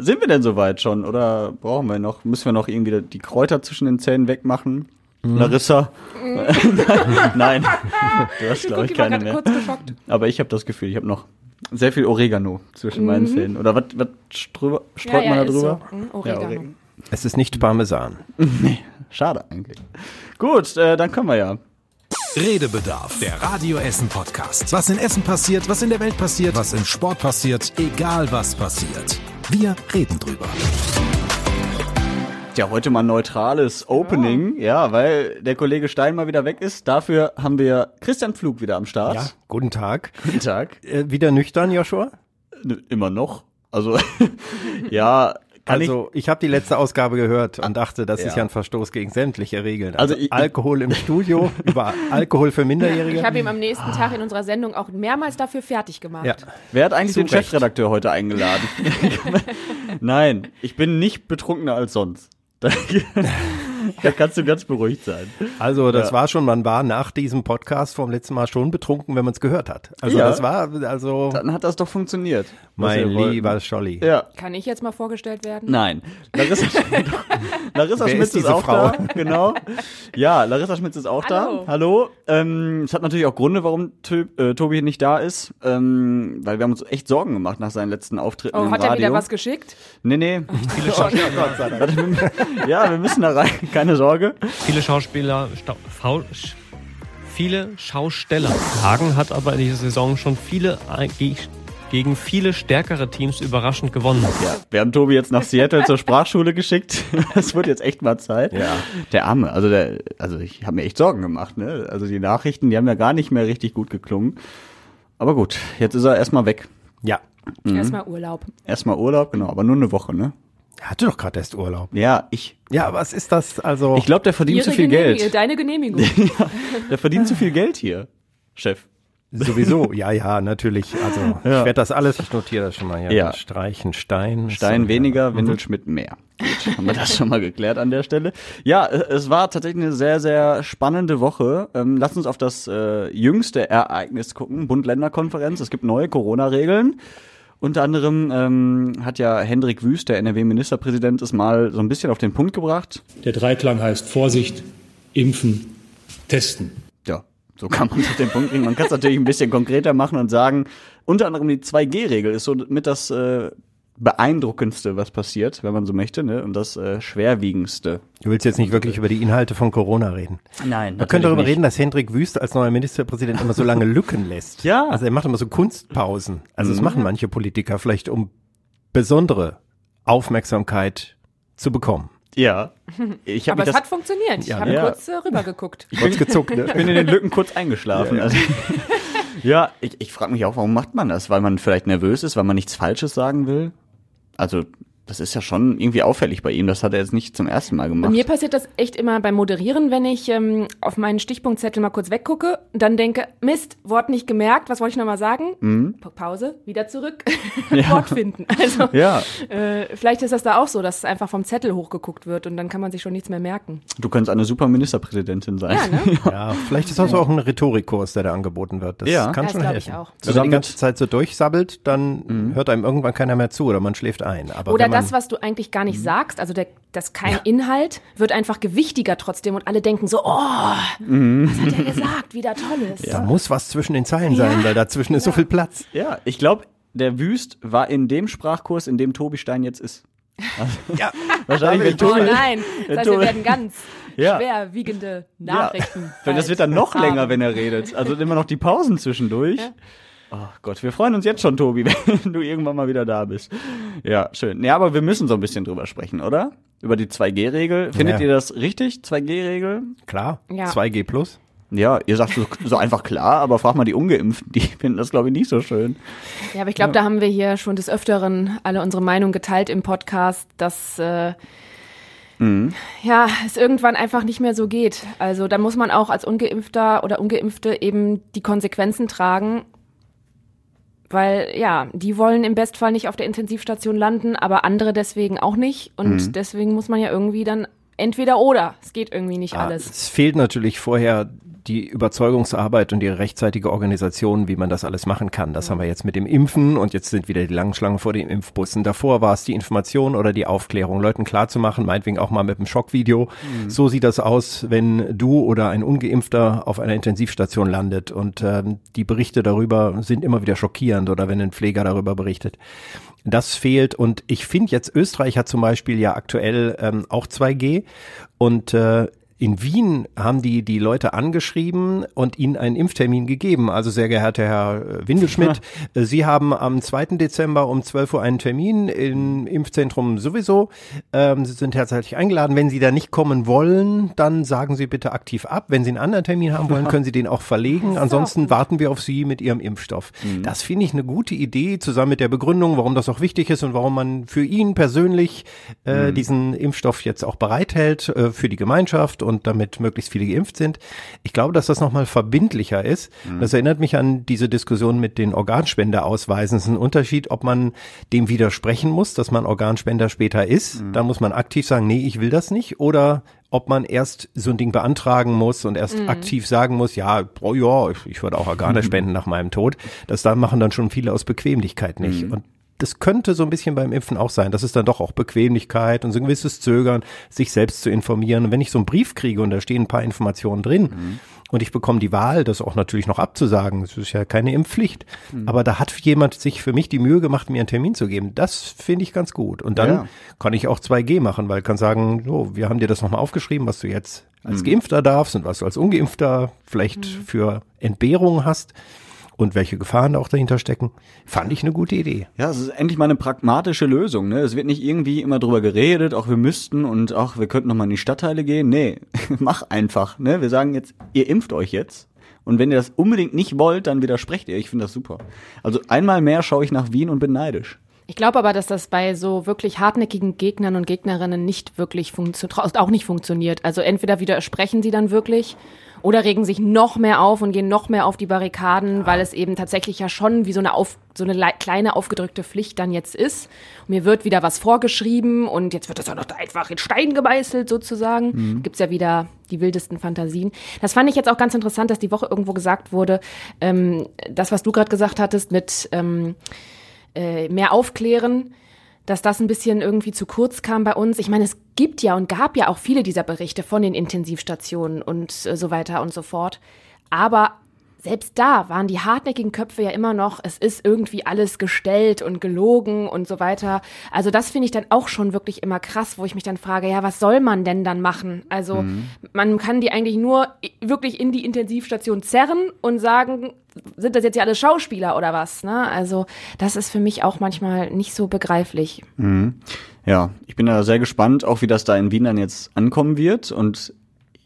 Sind wir denn soweit schon oder brauchen wir noch, müssen wir noch irgendwie die Kräuter zwischen den Zähnen wegmachen? Larissa? Nein, du hast glaube ich Guck, war keine mehr. kurz geschockt. Aber ich habe das Gefühl, ich habe noch sehr viel Oregano zwischen meinen Zähnen. Oder was, streut Ja, man ja, da ist drüber? so. Mhm, Oregano. Es ist nicht Parmesan. Schade eigentlich. Gut, äh, dann können wir ja. Redebedarf. Der Radio Essen Podcast. Was in Essen passiert, was in der Welt passiert, was im Sport passiert, egal was passiert. Wir reden drüber. Ja, heute mal neutrales Opening, ja, weil der Kollege Stein mal wieder weg ist. Dafür haben wir Christian Pflug wieder am Start. Ja, guten Tag. Guten Tag. Äh, wieder nüchtern, Joshua? N- Immer noch. Also, ja, kann also, ich, habe die letzte Ausgabe gehört und dachte, das ist Ja. ja ein Verstoß gegen sämtliche Regeln. Also Also, ich- Alkohol im Studio, über Alkohol für Minderjährige. Ich habe ihn am nächsten Tag in unserer Sendung auch mehrmals dafür fertig gemacht. ja. ich, wer hat eigentlich Zu den Recht. Chefredakteur heute eingeladen? Nein, ich bin nicht betrunkener als sonst. Da, kannst du ganz beruhigt sein. Also das Ja. war schon, man war nach diesem Podcast vom letzten Mal schon betrunken, wenn man es gehört hat. Also Ja. das war, also Dann hat das doch funktioniert. mein lieber Scholli. Ja. Kann ich jetzt mal vorgestellt werden? Nein. Larissa, Larissa Wer Schmitz ist ist, diese auch Frau? da. Genau. Ja, Larissa Schmitz ist auch Hallo. da. Hallo. Ähm, es hat natürlich auch Gründe, warum Tö äh, Tobi nicht da ist. Ähm, weil wir haben uns echt Sorgen gemacht nach seinen letzten Auftritten Oh, im hat er Radio. wieder was geschickt? Nee, nee. Viele, wir- ja, wir müssen da rein. Keine Sorge. viele Schauspieler, Stau viele Schausteller. Hagen hat aber in dieser Saison schon viele ge- gegen viele stärkere Teams überraschend gewonnen. Ja, wir haben Tobi jetzt nach Seattle zur Sprachschule geschickt. Es wird jetzt echt mal Zeit. Ja. Der Arme, also der, also ich habe mir echt Sorgen gemacht, ne? Also die Nachrichten, die haben ja gar nicht mehr richtig gut geklungen. Aber gut, jetzt ist er erstmal weg. Ja. Mhm. Erstmal Urlaub. Erstmal Urlaub, genau, aber nur eine Woche, ne? Er hatte doch gerade erst Urlaub. Ja, ich, Ja, was ist das? Also ich glaube, der verdient zu viel Genehmigung- Geld. Deine Genehmigung. Der verdient zu viel Geld hier, Chef. sowieso. Ja, ja, natürlich. Also Ja. ich werde das alles, ich notiere das schon mal hier. Ja. Streichen, Stein. Stein So, weniger, ja. Windelschmidt mehr. Gut, haben wir das schon mal geklärt an der Stelle. Ja, äh, es war tatsächlich eine sehr, sehr spannende Woche. Ähm, lass uns auf das äh, jüngste Ereignis gucken, Bund-Länder-Konferenz. Es gibt neue Corona-Regeln. Unter anderem ähm, hat ja Hendrik Wüst, der NRW-Ministerpräsident, es mal so ein bisschen auf den Punkt gebracht. Der Dreiklang heißt Vorsicht, Impfen, Testen. Ja, so kann man es auf den Punkt bringen. Man kann es natürlich ein bisschen konkreter machen und sagen, unter anderem die 2G-Regel ist so mit das äh, beeindruckendste, was passiert, wenn man so möchte, ne? und das äh, schwerwiegendste. Du willst jetzt nicht wirklich über die Inhalte von Corona reden. Nein, Man könnte darüber reden, dass Hendrik Wüst als neuer Ministerpräsident immer so lange Lücken lässt. Ja. Mhm. Also er macht immer so Kunstpausen. Also das machen manche Politiker vielleicht, um besondere Aufmerksamkeit zu bekommen. Ja. Ich Aber es das hat funktioniert. Ich Ja, habe ja. kurz äh, rübergeguckt. Kurz gezuckt, ne? ich bin in den Lücken kurz eingeschlafen. Ja. also, ja ich, ich frage mich auch, warum macht man das? Weil man vielleicht nervös ist, weil man nichts Falsches sagen will? Also, das ist ja schon irgendwie auffällig bei ihm. Das hat er jetzt nicht zum ersten Mal Bei gemacht. mir passiert das echt immer beim Moderieren, wenn ich ähm, auf meinen Stichpunktzettel mal kurz weggucke, dann denke, Mist, Wort nicht gemerkt, was wollte ich nochmal sagen? Pa- Pause, wieder zurück, Wort finden. Also ja, äh, vielleicht ist das da auch so, dass einfach vom Zettel hochgeguckt wird und dann kann man sich schon nichts mehr merken. du könntest eine super Ministerpräsidentin sein. Ja, ne? Ja, vielleicht ist das auch ein Rhetorikkurs, der da angeboten wird. Das Ja. kann Das schon glaub ich helfen. auch. Wenn man Zusammen die ganze Zeit so durchsabbelt, dann hört einem irgendwann keiner mehr zu oder man schläft ein. Aber Oder wenn man, das, was du eigentlich gar nicht sagst, also der, das kein Inhalt, wird einfach gewichtiger trotzdem und alle denken so, oh, was hat er gesagt, wie der toll ist. da muss was zwischen den Zeilen sein, Ja. weil dazwischen ist so viel Platz. Ja, ich glaube, der Wüst war in dem Sprachkurs, in dem Tobi Stein jetzt ist. Ja, Wahrscheinlich, wenn Oh nein, das heißt, wir werden ganz Ja. schwerwiegende Nachrichten. Weil das wird dann noch länger, wenn er redet. Also immer noch die Pausen zwischendurch. Oh Gott, wir freuen uns jetzt schon, Tobi, wenn du irgendwann mal wieder da bist. Ja, schön. Ja, aber wir müssen so ein bisschen drüber sprechen, oder? Über die 2G-Regel. Findet Ja. ihr das richtig, 2G-Regel? klar. Ja. 2G plus. Ja, ihr sagt so, so einfach klar, aber frag mal die Ungeimpften, die finden das, glaube ich, nicht so schön. Ja, aber ich glaube, da haben wir hier schon des Öfteren alle unsere Meinung geteilt im Podcast, dass äh, Mhm. ja, es irgendwann einfach nicht mehr so geht. Also da muss man auch als Ungeimpfter oder Ungeimpfte eben die Konsequenzen tragen. Weil ja, die wollen im Bestfall nicht auf der Intensivstation landen, aber andere deswegen auch nicht. Und Mhm. deswegen muss man ja irgendwie dann entweder oder. Es geht irgendwie nicht Ja, alles. Es fehlt natürlich vorher die Überzeugungsarbeit und die rechtzeitige Organisation, wie man das alles machen kann. Das haben wir jetzt mit dem Impfen und jetzt sind wieder die langen Schlangen vor den Impfbussen. Davor war es die Information oder die Aufklärung, Leuten klarzumachen, meinetwegen auch mal mit einem Schockvideo. Mhm. So sieht das aus, wenn du oder ein Ungeimpfter auf einer Intensivstation landet. Und ähm, die Berichte darüber sind immer wieder schockierend oder wenn ein Pfleger darüber berichtet. Das fehlt und ich finde jetzt, Österreich hat zum Beispiel ja aktuell ähm, auch 2G und äh, in Wien haben die die Leute angeschrieben und ihnen einen Impftermin gegeben. Also sehr geehrter Herr äh, Windelschmidt, ja. Äh, Sie haben am 2. Dezember um 12 Uhr einen Termin im Impfzentrum sowieso. Ähm, Sie sind herzlich eingeladen. Wenn Sie da nicht kommen wollen, dann sagen Sie bitte aktiv ab. Wenn Sie einen anderen Termin haben wollen, können Sie den auch verlegen. Ansonsten warten wir auf Sie mit Ihrem Impfstoff. Mhm. Das finde ich eine gute Idee, zusammen mit der Begründung, warum das auch wichtig ist und warum man für ihn persönlich äh, mhm. diesen Impfstoff jetzt auch bereithält, äh, für die Gemeinschaft und damit möglichst viele geimpft sind. Ich glaube, dass das nochmal verbindlicher ist. Mhm. Das erinnert mich an diese Diskussion mit den Organspendeausweisen. Es ist ein Unterschied, ob man dem widersprechen muss, dass man Organspender später ist. Mhm. Da muss man aktiv sagen, nee, ich will das nicht. Oder ob man erst so ein Ding beantragen muss und erst mhm. aktiv sagen muss, ja, oh ja, ich, ich würde auch Organe spenden nach meinem Tod. Das da machen dann schon viele aus Bequemlichkeit nicht. Mhm. Und das könnte so ein bisschen beim Impfen auch sein. Das ist dann doch auch Bequemlichkeit und so ein gewisses Zögern, sich selbst zu informieren. Und wenn ich so einen Brief kriege und da stehen ein paar Informationen drin mhm. und ich bekomme die Wahl, das auch natürlich noch abzusagen, das ist ja keine Impfpflicht. Mhm. Aber da hat jemand sich für mich die Mühe gemacht, mir einen Termin zu geben. Das finde ich ganz gut. Und dann ja. kann ich auch 2G machen, weil ich kann sagen, so, wir haben dir das nochmal aufgeschrieben, was du jetzt als mhm. Geimpfter darfst und was du als Ungeimpfter vielleicht mhm. für Entbehrungen hast und welche Gefahren auch dahinter stecken, fand ich eine gute Idee. Ja, es ist endlich mal eine pragmatische Lösung. Ne? Es wird nicht irgendwie immer drüber geredet, auch wir müssten und auch wir könnten noch mal in die Stadtteile gehen. Nee, mach einfach. Ne? Wir sagen jetzt, ihr impft euch jetzt. Und wenn ihr das unbedingt nicht wollt, dann widersprecht ihr. Ich finde das super. Also einmal mehr schaue ich nach Wien und bin neidisch. Ich glaube aber, dass das bei so wirklich hartnäckigen Gegnern und Gegnerinnen nicht wirklich funktioniert, auch nicht funktioniert. Also entweder widersprechen sie dann wirklich oder regen sich noch mehr auf und gehen noch mehr auf die Barrikaden, weil es eben tatsächlich ja schon wie so eine, auf, so eine kleine aufgedrückte Pflicht dann jetzt ist. Mir wird wieder was vorgeschrieben und jetzt wird das auch noch einfach in Stein gemeißelt sozusagen. Mhm. Gibt's ja wieder die wildesten Fantasien. Das fand ich jetzt auch ganz interessant, dass die Woche irgendwo gesagt wurde, ähm, das, was du gerade gesagt hattest mit ähm, äh, mehr aufklären dass das ein bisschen irgendwie zu kurz kam bei uns. Ich meine, es gibt ja und gab ja auch viele dieser Berichte von den Intensivstationen und äh, so weiter und so fort. Aber selbst da waren die hartnäckigen Köpfe ja immer noch, es ist irgendwie alles gestellt und gelogen und so weiter. Also das finde ich dann auch schon wirklich immer krass, wo ich mich dann frage, ja, was soll man denn dann machen? Also mhm. man kann die eigentlich nur wirklich in die Intensivstation zerren und sagen, sind das jetzt ja alle Schauspieler oder was? Ne? Also das ist für mich auch manchmal nicht so begreiflich. Mhm. Ja, ich bin da sehr gespannt, auch wie das da in Wien dann jetzt ankommen wird und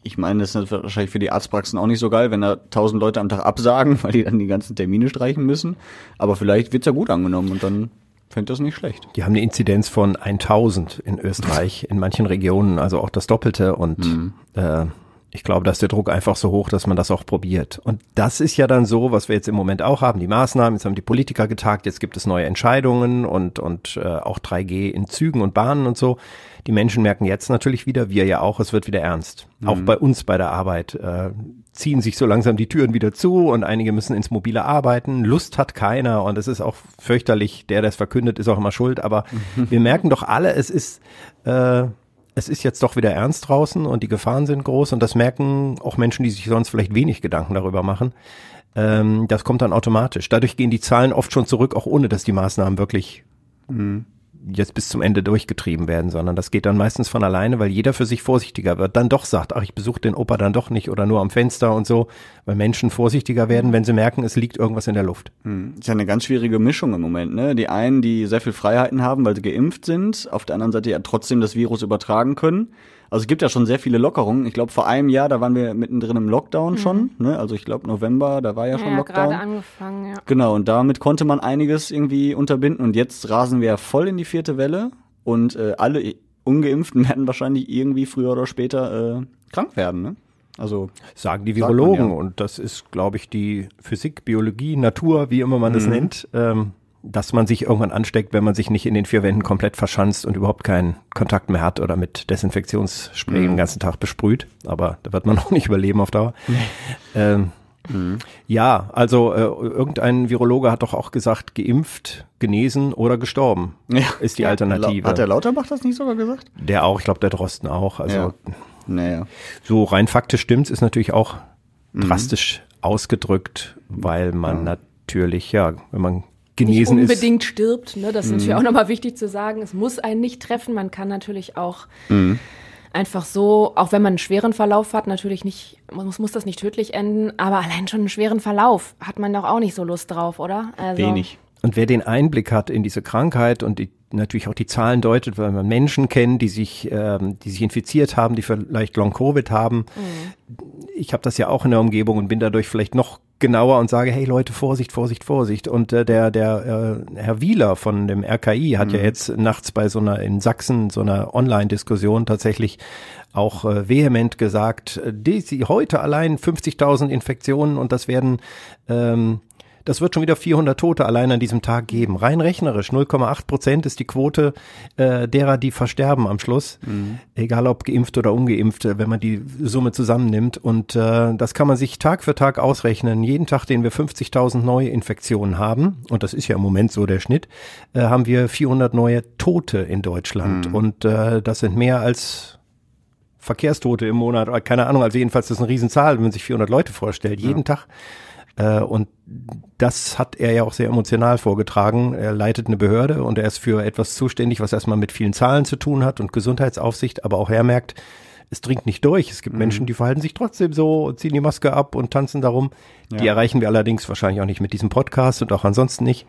ich meine, das ist wahrscheinlich für die Arztpraxen auch nicht so geil, wenn da tausend Leute am Tag absagen, weil die dann die ganzen Termine streichen müssen. Aber vielleicht wird's ja gut angenommen und dann fände das nicht schlecht. Die haben eine Inzidenz von 1000 in Österreich, in manchen Regionen, also auch das Doppelte und mhm. äh, ich glaube, da ist der Druck einfach so hoch, dass man das auch probiert. Und das ist ja dann so, was wir jetzt im Moment auch haben, die Maßnahmen, jetzt haben die Politiker getagt, jetzt gibt es neue Entscheidungen und, und äh, auch 3G in Zügen und Bahnen und so. Die Menschen merken jetzt natürlich wieder, wir ja auch, es wird wieder ernst. Mhm. Auch bei uns bei der Arbeit äh, ziehen sich so langsam die Türen wieder zu und einige müssen ins mobile arbeiten. Lust hat keiner und es ist auch fürchterlich, der, der es verkündet, ist auch immer schuld. Aber wir merken doch alle, es ist äh, es ist jetzt doch wieder ernst draußen und die Gefahren sind groß und das merken auch Menschen, die sich sonst vielleicht wenig Gedanken darüber machen. Ähm, das kommt dann automatisch. Dadurch gehen die Zahlen oft schon zurück, auch ohne dass die Maßnahmen wirklich mhm jetzt bis zum Ende durchgetrieben werden, sondern das geht dann meistens von alleine, weil jeder für sich vorsichtiger wird, dann doch sagt, ach, ich besuche den Opa dann doch nicht oder nur am Fenster und so, weil Menschen vorsichtiger werden, wenn sie merken, es liegt irgendwas in der Luft. Hm. Ist ja eine ganz schwierige Mischung im Moment, ne? Die einen, die sehr viel Freiheiten haben, weil sie geimpft sind, auf der anderen Seite ja trotzdem das Virus übertragen können. Also es gibt ja schon sehr viele Lockerungen. Ich glaube, vor einem Jahr, da waren wir mittendrin im Lockdown mhm. schon. Ne? Also ich glaube, November, da war ja, ja schon Lockdown. gerade angefangen, ja. Genau, und damit konnte man einiges irgendwie unterbinden. Und jetzt rasen wir ja voll in die vierte Welle. Und äh, alle Ungeimpften werden wahrscheinlich irgendwie früher oder später äh, krank werden. Ne? Also sagen die Virologen. Ja. Und das ist, glaube ich, die Physik, Biologie, Natur, wie immer man es mhm. nennt. Ähm, dass man sich irgendwann ansteckt, wenn man sich nicht in den vier Wänden komplett verschanzt und überhaupt keinen Kontakt mehr hat oder mit Desinfektionsspray Mhm. den ganzen Tag besprüht. Aber da wird man auch nicht überleben auf Dauer. Ähm, Mhm. Ja, also äh, irgendein Virologe hat doch auch gesagt, geimpft, genesen oder gestorben Ja. ist die Alternative. Hat der Lauterbach das nicht sogar gesagt? der auch, ich glaube, der Drosten auch. Also Ja. Naja. so rein faktisch stimmt's, ist natürlich auch Mhm. drastisch ausgedrückt, weil man natürlich, ja, wenn man Nicht genesen ist. unbedingt stirbt, ne? das ist Mhm. natürlich auch nochmal wichtig zu sagen. Es muss einen nicht treffen. Man kann natürlich auch Mhm. einfach so, auch wenn man einen schweren Verlauf hat, natürlich nicht, muss, muss das nicht tödlich enden, aber allein schon einen schweren Verlauf hat man doch auch nicht so Lust drauf, oder? Also, Wenig. Und wer den Einblick hat in diese Krankheit und die, natürlich auch die Zahlen deutet, weil man Menschen kennt, die sich, ähm, die sich infiziert haben, die vielleicht Long-Covid haben. Ich habe das ja auch in der Umgebung und bin dadurch vielleicht noch genauer und sage, hey Leute, Vorsicht, Vorsicht, Vorsicht. Und äh, der, der äh, Herr Wieler von dem RKI hat ja jetzt nachts bei so einer in Sachsen so einer Online-Diskussion tatsächlich auch äh, vehement gesagt, äh, die, sie heute allein 50.000 Infektionen und das werden ähm, das wird schon wieder 400 Tote allein an diesem Tag geben. Rein rechnerisch, 0,8 Prozent ist die Quote äh, derer, die versterben am Schluss. Egal ob geimpft oder ungeimpft, wenn man die Summe zusammennimmt. Und äh, das kann man sich Tag für Tag ausrechnen. Jeden Tag, den wir 50.000 neue Infektionen haben, und das ist ja im Moment so der Schnitt, äh, haben wir 400 neue Tote in Deutschland. Und äh, das sind mehr als Verkehrstote im Monat, keine Ahnung, also jedenfalls das ist eine Riesenzahl, wenn man sich 400 Leute vorstellt, jeden Tag. Äh, und das hat er ja auch sehr emotional vorgetragen. Er leitet eine Behörde und er ist für etwas zuständig, was erstmal mit vielen Zahlen zu tun hat und Gesundheitsaufsicht, aber auch er merkt, es dringt nicht durch. Es gibt Menschen, die verhalten sich trotzdem so und ziehen die Maske ab und tanzen darum. Die erreichen wir allerdings wahrscheinlich auch nicht mit diesem Podcast und auch ansonsten nicht.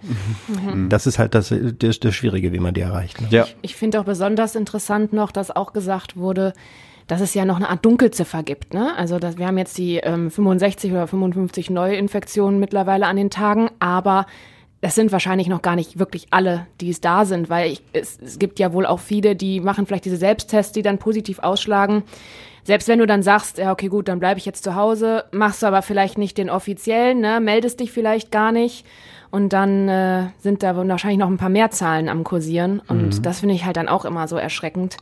Das ist halt das, das, das Schwierige, wie man die erreicht. Ne? Ja. Ich finde auch besonders interessant noch, dass auch gesagt wurde, dass es ja noch eine Art Dunkelziffer gibt. Ne? Also dass, wir haben jetzt die ähm, 65 oder 55 Neuinfektionen mittlerweile an den Tagen, aber das sind wahrscheinlich noch gar nicht wirklich alle, die es da sind, weil ich, es, es gibt ja wohl auch viele, die machen vielleicht diese Selbsttests, die dann positiv ausschlagen. Selbst wenn du dann sagst, ja, okay, gut, dann bleibe ich jetzt zu Hause, machst du aber vielleicht nicht den offiziellen, ne, meldest dich vielleicht gar nicht. Und dann äh, sind da wahrscheinlich noch ein paar mehr Zahlen am Kursieren. Und das finde ich halt dann auch immer so erschreckend.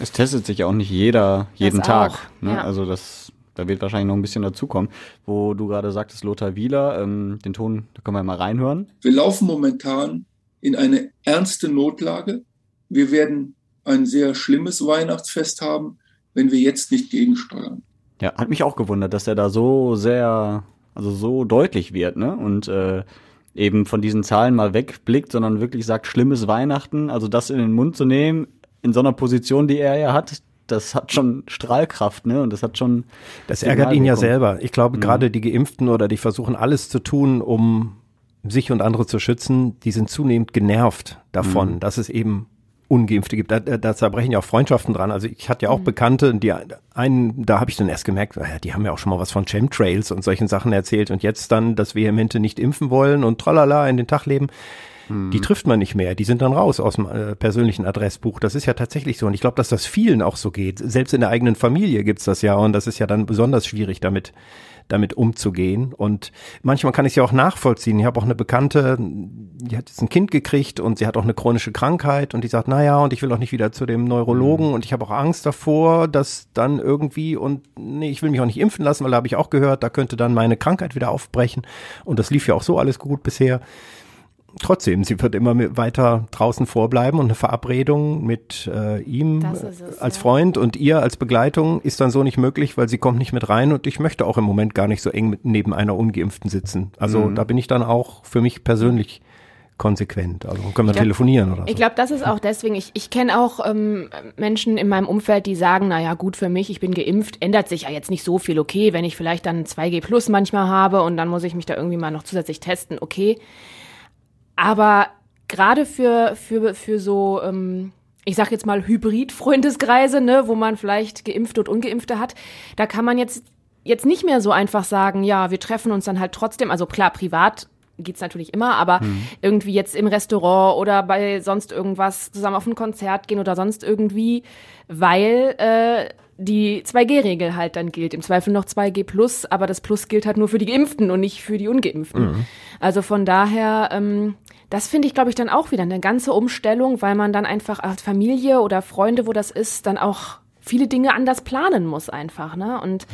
Es testet sich ja auch nicht jeder jeden Das Tag. auch, Ne? ja. Also das, da wird wahrscheinlich noch ein bisschen dazukommen. Wo du gerade sagtest, Lothar Wieler, ähm, den Ton, da können wir mal reinhören. Wir laufen momentan in eine ernste Notlage. Wir werden ein sehr schlimmes Weihnachtsfest haben, wenn wir jetzt nicht gegensteuern. Ja, hat mich auch gewundert, dass er da so sehr, also so deutlich wird, ne? Und äh, eben von diesen Zahlen mal wegblickt, sondern wirklich sagt, schlimmes Weihnachten, also das in den Mund zu nehmen, in so einer Position, die er ja hat, das hat schon Strahlkraft, ne? Und das hat schon. Das ärgert ihn ja selber. Ich glaube, gerade die Geimpften oder die versuchen alles zu tun, um sich und andere zu schützen, die sind zunehmend genervt davon, dass es eben Ungeimpfte gibt. Da, da zerbrechen ja auch Freundschaften dran. Also ich hatte ja auch Bekannte, die einen, da habe ich dann erst gemerkt, die haben ja auch schon mal was von Chemtrails und solchen Sachen erzählt und jetzt dann das vehemente nicht impfen wollen und tralala in den Tag leben. Die trifft man nicht mehr. Die sind dann raus aus dem äh, persönlichen Adressbuch. Das ist ja tatsächlich so. Und ich glaube, dass das vielen auch so geht. Selbst in der eigenen Familie gibt's das ja. Und das ist ja dann besonders schwierig, damit, damit umzugehen. Und manchmal kann ich es ja auch nachvollziehen. Ich habe auch eine Bekannte, die hat jetzt ein Kind gekriegt und sie hat auch eine chronische Krankheit und die sagt, na ja, und ich will auch nicht wieder zu dem Neurologen und ich habe auch Angst davor, dass dann irgendwie und nee, ich will mich auch nicht impfen lassen, weil da habe ich auch gehört, da könnte dann meine Krankheit wieder aufbrechen. Und das lief ja auch so alles gut bisher trotzdem, sie wird immer weiter draußen vorbleiben und eine Verabredung mit äh, ihm Das ist es, als ja. Freund und ihr als Begleitung ist dann so nicht möglich, weil sie kommt nicht mit rein und ich möchte auch im Moment gar nicht so eng mit, neben einer Ungeimpften sitzen. Also da bin ich dann auch für mich persönlich konsequent. Also können wir glaub- telefonieren oder so. Ich glaube, das ist auch deswegen, ich, ich kenne auch ähm, Menschen in meinem Umfeld, die sagen, naja, gut für mich, ich bin geimpft, ändert sich ja jetzt nicht so viel, okay, wenn ich vielleicht dann 2G Plus manchmal habe und dann muss ich mich da irgendwie mal noch zusätzlich testen, okay. Aber gerade für, für, für so, ähm, ich sag jetzt mal Hybrid-Freundeskreise, ne, wo man vielleicht Geimpfte und Ungeimpfte hat, da kann man jetzt, jetzt nicht mehr so einfach sagen, ja, wir treffen uns dann halt trotzdem, also klar, privat geht's natürlich immer, aber irgendwie jetzt im Restaurant oder bei sonst irgendwas zusammen auf ein Konzert gehen oder sonst irgendwie, weil äh, die 2G-Regel halt dann gilt. Im Zweifel noch 2G plus, aber das Plus gilt halt nur für die Geimpften und nicht für die Ungeimpften. Also von daher, ähm, das finde ich, glaube ich, dann auch wieder eine ganze Umstellung, weil man dann einfach als Familie oder Freunde, wo das ist, dann auch viele Dinge anders planen muss einfach, ne? Und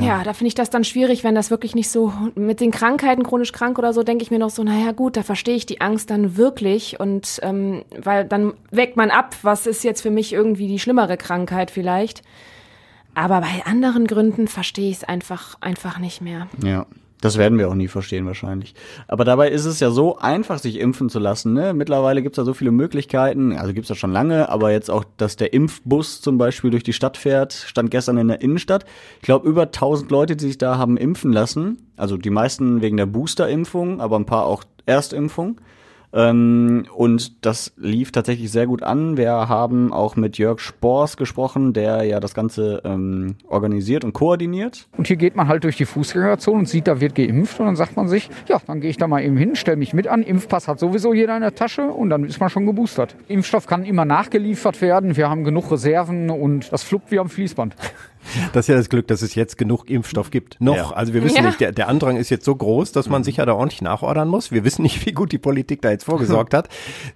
ja, da finde ich das dann schwierig, wenn das wirklich nicht so mit den Krankheiten chronisch krank oder so, denke ich mir noch so, naja gut, da verstehe ich die Angst dann wirklich und ähm, weil dann wägt man ab, was ist jetzt für mich irgendwie die schlimmere Krankheit vielleicht. Aber bei anderen Gründen verstehe ich es einfach, einfach nicht mehr. Ja. Das werden wir auch nie verstehen wahrscheinlich. Aber dabei ist es ja so einfach, sich impfen zu lassen. Ne? Mittlerweile gibt's da so viele Möglichkeiten. Also gibt's das schon lange, aber jetzt auch, dass der Impfbus zum Beispiel durch die Stadt fährt, stand gestern in der Innenstadt. Ich glaube, über 1000 Leute, die sich da haben impfen lassen. Also die meisten wegen der Boosterimpfung, aber ein paar auch Erstimpfung. Ähm, und das lief tatsächlich sehr gut an. Wir haben auch mit Jörg Spors gesprochen, der ja das Ganze ähm, organisiert und koordiniert. Und hier geht man halt durch die Fußgängerzone und sieht, da wird geimpft und dann sagt man sich, ja, dann gehe ich da mal eben hin, stelle mich mit an. Impfpass hat sowieso jeder in der Tasche und dann ist man schon geboostert. Impfstoff kann immer nachgeliefert werden. Wir haben genug Reserven und das fluppt wie am Fließband. Das ist ja das Glück, dass es jetzt genug Impfstoff gibt. Noch. Ja. Also wir wissen Ja. nicht, der, der Andrang ist jetzt so groß, dass man sicher da ordentlich nachordern muss. Wir wissen nicht, wie gut die Politik da jetzt vorgesorgt hat.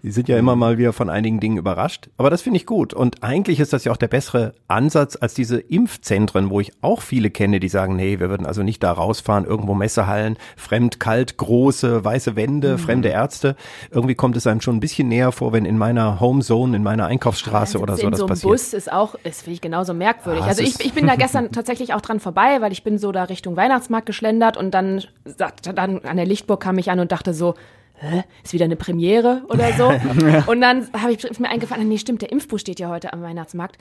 Die sind ja immer mal wieder von einigen Dingen überrascht. Aber das finde ich gut. Und eigentlich ist das ja auch der bessere Ansatz als diese Impfzentren, wo ich auch viele kenne, die sagen, nee, wir würden also nicht da rausfahren, irgendwo Messehallen, fremd, kalt, große, weiße Wände, fremde Ärzte. Irgendwie kommt es einem schon ein bisschen näher vor, wenn in meiner Homezone, in meiner Einkaufsstraße oder so in das so einem passiert. Bus ist auch, ist finde ich genauso merkwürdig. Ah, also ich, ich bin da gestern tatsächlich auch dran vorbei, weil ich bin so da Richtung Weihnachtsmarkt geschlendert und dann sagte dann an der Lichtburg kam ich an und dachte so, Hä? Ist wieder eine Premiere oder so. Und dann habe ich mir eingefallen, nee, stimmt, der Impfbus steht ja heute am Weihnachtsmarkt.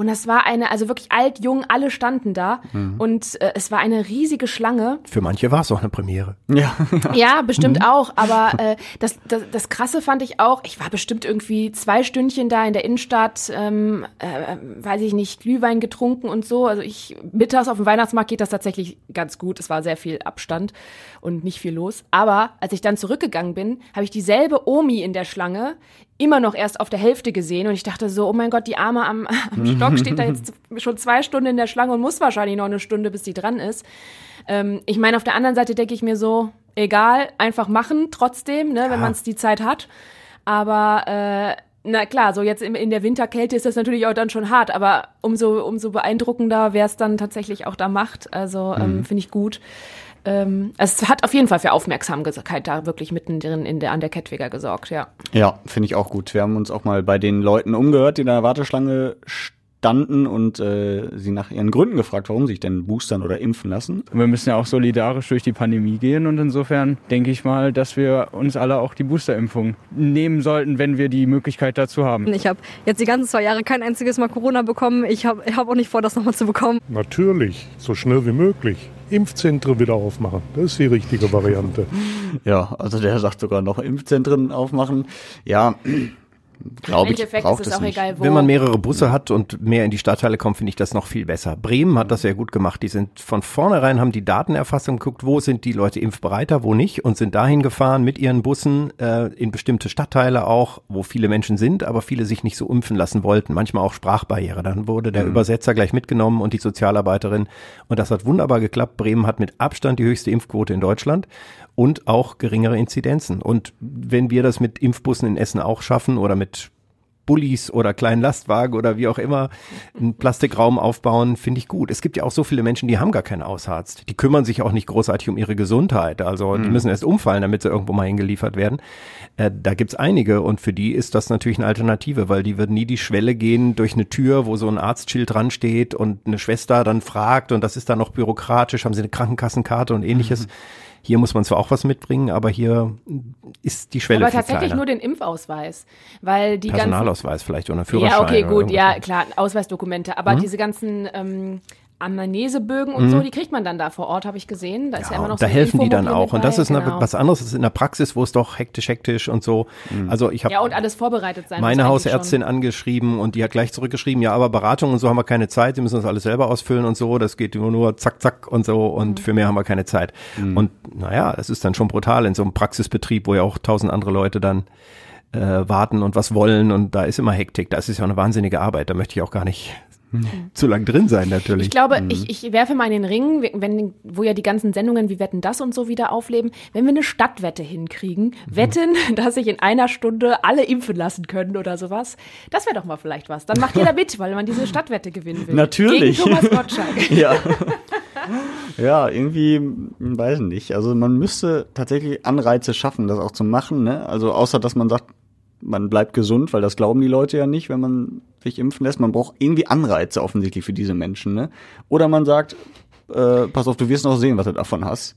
Und das war eine, also wirklich alt, jung, alle standen da. Mhm. Und äh, es war eine riesige Schlange. Für manche war es auch eine Premiere. Ja, Ja, bestimmt auch. Aber äh, das, das, das Krasse fand ich auch, ich war bestimmt irgendwie zwei Stündchen da in der Innenstadt, ähm, äh, weiß ich nicht, Glühwein getrunken und so. Also ich, mittags auf dem Weihnachtsmarkt geht das tatsächlich ganz gut. Es war sehr viel Abstand und nicht viel los. Aber als ich dann zurückgegangen bin, habe ich dieselbe Omi in der Schlange immer noch erst auf der Hälfte gesehen und ich dachte so, oh mein Gott, die Arme am, am Stock steht da jetzt schon zwei Stunden in der Schlange und muss wahrscheinlich noch eine Stunde, bis sie dran ist. Ähm, ich meine, auf der anderen Seite denke ich mir so, egal, einfach machen trotzdem, ne, wenn man es die Zeit hat. Aber äh, na klar, so jetzt in, in der Winterkälte ist das natürlich auch dann schon hart, aber umso, umso beeindruckender, wer es dann tatsächlich auch da macht. Also ähm, finde ich gut. Ähm, es hat auf jeden Fall für Aufmerksamkeit da wirklich mittendrin in der, an der Kettwiger gesorgt, ja. Ja, finde ich auch gut. Wir haben uns auch mal bei den Leuten umgehört, die in der Warteschlange standen und äh, sie nach ihren Gründen gefragt, warum sie sich denn boostern oder impfen lassen. Wir müssen ja auch solidarisch durch die Pandemie gehen und insofern denke ich mal, dass wir uns alle auch die Boosterimpfung nehmen sollten, wenn wir die Möglichkeit dazu haben. Ich habe jetzt die ganzen zwei Jahre kein einziges Mal Corona bekommen. Ich habe hab auch nicht vor, das nochmal zu bekommen. Natürlich, so schnell wie möglich. Impfzentren wieder aufmachen. Das ist die richtige Variante. Ja, also der sagt sogar noch Impfzentren aufmachen. Ja, glaube Im ich, Endeffekt braucht ist es nicht. egal, wo. Wenn man mehrere Busse hat und mehr in die Stadtteile kommt, finde ich das noch viel besser. Bremen hat das sehr gut gemacht. Die sind von vornherein, haben die Datenerfassung geguckt, wo sind die Leute impfbereiter, wo nicht und sind dahin gefahren mit ihren Bussen äh, in bestimmte Stadtteile auch, wo viele Menschen sind, aber viele sich nicht so impfen lassen wollten. Manchmal auch Sprachbarriere. Dann wurde der Übersetzer gleich mitgenommen und die Sozialarbeiterin. Und das hat wunderbar geklappt. Bremen hat mit Abstand die höchste Impfquote in Deutschland und auch geringere Inzidenzen. Und wenn wir das mit Impfbussen in Essen auch schaffen oder mit Bullis oder kleinen Lastwagen oder wie auch immer einen Plastikraum aufbauen, finde ich gut. Es gibt ja auch so viele Menschen, die haben gar keinen Hausarzt. Die kümmern sich auch nicht großartig um ihre Gesundheit. Also die müssen erst umfallen, damit sie irgendwo mal hingeliefert werden. Äh, da gibt's einige und für die ist das natürlich eine Alternative, weil die würden nie die Schwelle gehen durch eine Tür, wo so ein Arztschild dran steht und eine Schwester dann fragt und das ist dann noch bürokratisch, haben sie eine Krankenkassenkarte und ähnliches. Hier muss man zwar auch was mitbringen, aber hier ist die Schwelle Aber tatsächlich kleiner. nur den Impfausweis, weil die ganzen Personalausweis vielleicht oder Führerschein. Ja, okay, gut, ja, klar, Ausweisdokumente. Aber Mhm. diese ganzen ähm, Amnesebögen und so, die kriegt man dann da vor Ort, habe ich gesehen. Da ist ja, immer noch da so helfen die dann auch. Und das ist eine, genau. was anderes ist in der Praxis, wo es doch hektisch, hektisch und so. Also ich habe Ja, und alles vorbereitet sein. meine Hausärztin schon. angeschrieben und die hat gleich zurückgeschrieben, ja, aber Beratung und so haben wir keine Zeit, sie müssen das alles selber ausfüllen und so, das geht nur, nur zack, zack und so und Mhm. für mehr haben wir keine Zeit. Und naja, das ist dann schon brutal in so einem Praxisbetrieb, wo ja auch tausend andere Leute dann äh, warten und was wollen und da ist immer Hektik, das ist ja eine wahnsinnige Arbeit, da möchte ich auch gar nicht zu lang drin sein natürlich. Ich glaube, ich, ich werfe mal in den Ring, wenn, wo ja die ganzen Sendungen wie Wetten das und so wieder aufleben, wenn wir eine Stadtwette hinkriegen, wetten, dass sich in einer Stunde alle impfen lassen können oder sowas, das wäre doch mal vielleicht was. Dann macht jeder mit, weil man diese Stadtwette gewinnen will. Natürlich. Gegen Thomas Gottschalk. Ja. ja, irgendwie, weiß ich nicht. Also man müsste tatsächlich Anreize schaffen, das auch zu machen. Ne? Also außer, dass man sagt, man bleibt gesund, weil das glauben die Leute ja nicht, wenn man sich impfen lässt. Man braucht irgendwie Anreize offensichtlich für diese Menschen. Ne? Oder man sagt, äh, pass auf, du wirst noch sehen, was du davon hast.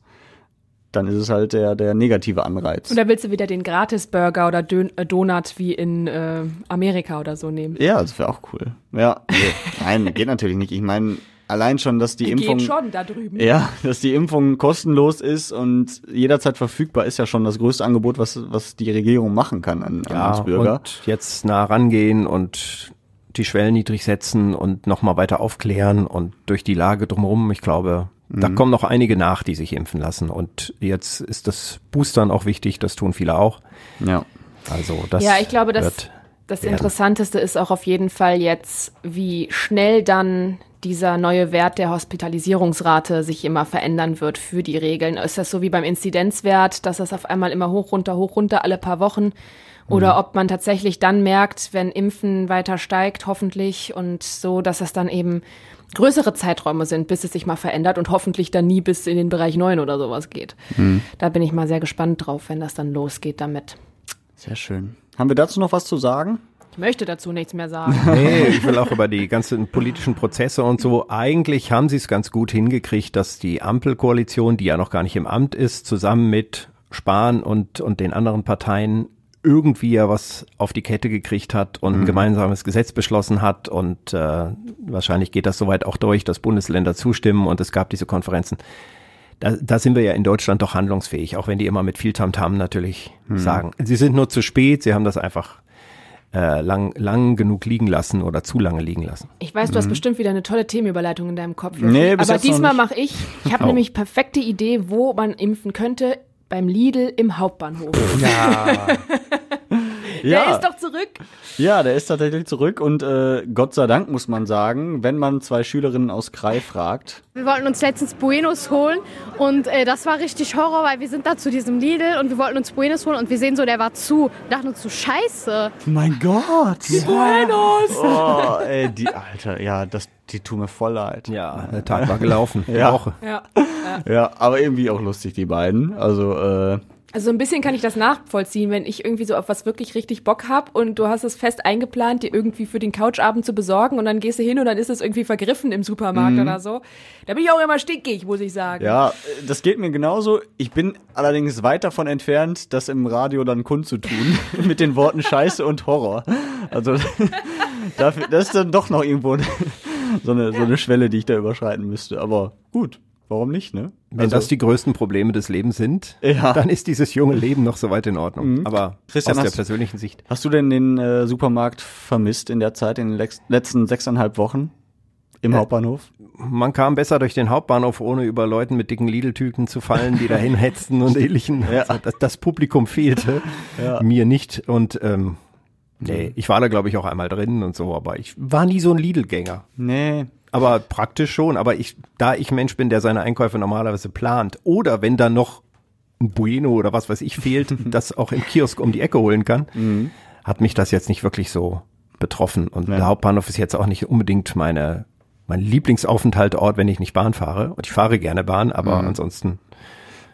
Dann ist es halt der, der negative Anreiz. Oder willst du wieder den Gratis-Burger oder Dön äh, Donut wie in äh, Amerika oder so nehmen? ja, das wäre auch cool. Ja, nee, nein, geht natürlich nicht. Ich meine, allein schon, dass die Impfung. Geht schon da drüben. Ja, dass die Impfung kostenlos ist und jederzeit verfügbar, ist ja schon das größte Angebot, was, was die Regierung machen kann an, an ja, uns Bürger. und jetzt nah rangehen und die Schwellen niedrig setzen und nochmal weiter aufklären und durch die Lage drumherum, ich glaube, da Mhm. kommen noch einige nach, die sich impfen lassen. Und jetzt ist das Boostern auch wichtig, das tun viele auch. Ja. Also das Ja, ich glaube, das, das. Interessanteste ist auch auf jeden Fall jetzt, wie schnell dann dieser neue Wert der Hospitalisierungsrate sich immer verändern wird für die Regeln. Ist das so wie beim Inzidenzwert, dass das auf einmal immer hoch, runter, hoch, runter alle paar Wochen? Oder ob man tatsächlich dann merkt, wenn Impfen weiter steigt, hoffentlich, und so, dass es dann eben größere Zeiträume sind, bis es sich mal verändert und hoffentlich dann nie bis in den Bereich 9 oder sowas geht. Da bin ich mal sehr gespannt drauf, wenn das dann losgeht damit. Sehr schön. Haben wir dazu noch was zu sagen? Ich möchte dazu nichts mehr sagen. Nee, ich will auch über die ganzen politischen Prozesse und so. Eigentlich haben sie es ganz gut hingekriegt, dass die Ampelkoalition, die ja noch gar nicht im Amt ist, zusammen mit Spahn und, und den anderen Parteien irgendwie ja was auf die Kette gekriegt hat und ein gemeinsames Gesetz beschlossen hat und äh, wahrscheinlich geht das soweit auch durch, dass Bundesländer zustimmen und es gab diese Konferenzen. Da, da sind wir ja in Deutschland doch handlungsfähig, auch wenn die immer mit viel Tamtam natürlich sagen. Sie sind nur zu spät, sie haben das einfach äh, lang, lang genug liegen lassen oder zu lange liegen lassen. Ich weiß, du hast bestimmt wieder eine tolle Themenüberleitung in deinem Kopf. Nee, bis Aber diesmal mache ich. Ich habe Oh. nämlich perfekte Idee, wo man impfen könnte. Beim Lidl im Hauptbahnhof. Der ist doch zurück. Ja, der ist tatsächlich zurück und äh, Gott sei Dank muss man sagen, wenn man zwei Schülerinnen aus Krai fragt. Wir wollten uns letztens Buenos holen und äh, das war richtig Horror, weil wir sind da zu diesem Lidl und wir wollten uns Buenos holen und wir sehen so, der war zu. Wir dachten uns so, scheiße. Mein Gott! Buenos! Oh, ey, die, Alter, ja, das, die tun mir voll leid. Ja, der Tag war gelaufen. Ja. Die Woche. Ja. Ja, aber irgendwie auch lustig, die beiden. Also, äh, Also ein bisschen kann ich das nachvollziehen, wenn ich irgendwie so auf was wirklich richtig Bock hab und du hast es fest eingeplant, dir irgendwie für den Couchabend zu besorgen und dann gehst du hin und dann ist es irgendwie vergriffen im Supermarkt oder so. Da bin ich auch immer stinkig, muss ich sagen. ja, das geht mir genauso. Ich bin allerdings weit davon entfernt, das im Radio dann kundzutun. mit den Worten Scheiße und Horror. Also, dafür, das ist dann doch noch irgendwo so eine, so eine Schwelle, die ich da überschreiten müsste. Aber gut, warum nicht, ne? Wenn das die größten Probleme des Lebens sind, Ja. dann ist dieses junge Leben noch soweit in Ordnung. Aber Christian, aus der persönlichen Sicht. Hast du denn den äh, Supermarkt vermisst in der Zeit, in den letzten sechseinhalb Wochen im Hauptbahnhof? Man kam besser durch den Hauptbahnhof, ohne über Leuten mit dicken Lidl-Tüten zu fallen, die dahin hetzten und ähnlichen. Ja. Also das, das Publikum fehlte Ja. mir nicht. Und ähm, nee, ich war da, glaube ich, auch einmal drin und so, aber ich war nie so ein Lidl-Gänger. Nee. Aber praktisch schon. Aber ich, da ich Mensch bin, der seine Einkäufe normalerweise plant, oder wenn dann noch ein Bueno oder was weiß ich fehlt, das auch im Kiosk um die Ecke holen kann, hat mich das jetzt nicht wirklich so betroffen. Und Ja. der Hauptbahnhof ist jetzt auch nicht unbedingt meine, mein Lieblingsaufenthaltort, wenn ich nicht Bahn fahre. Und ich fahre gerne Bahn, aber ansonsten,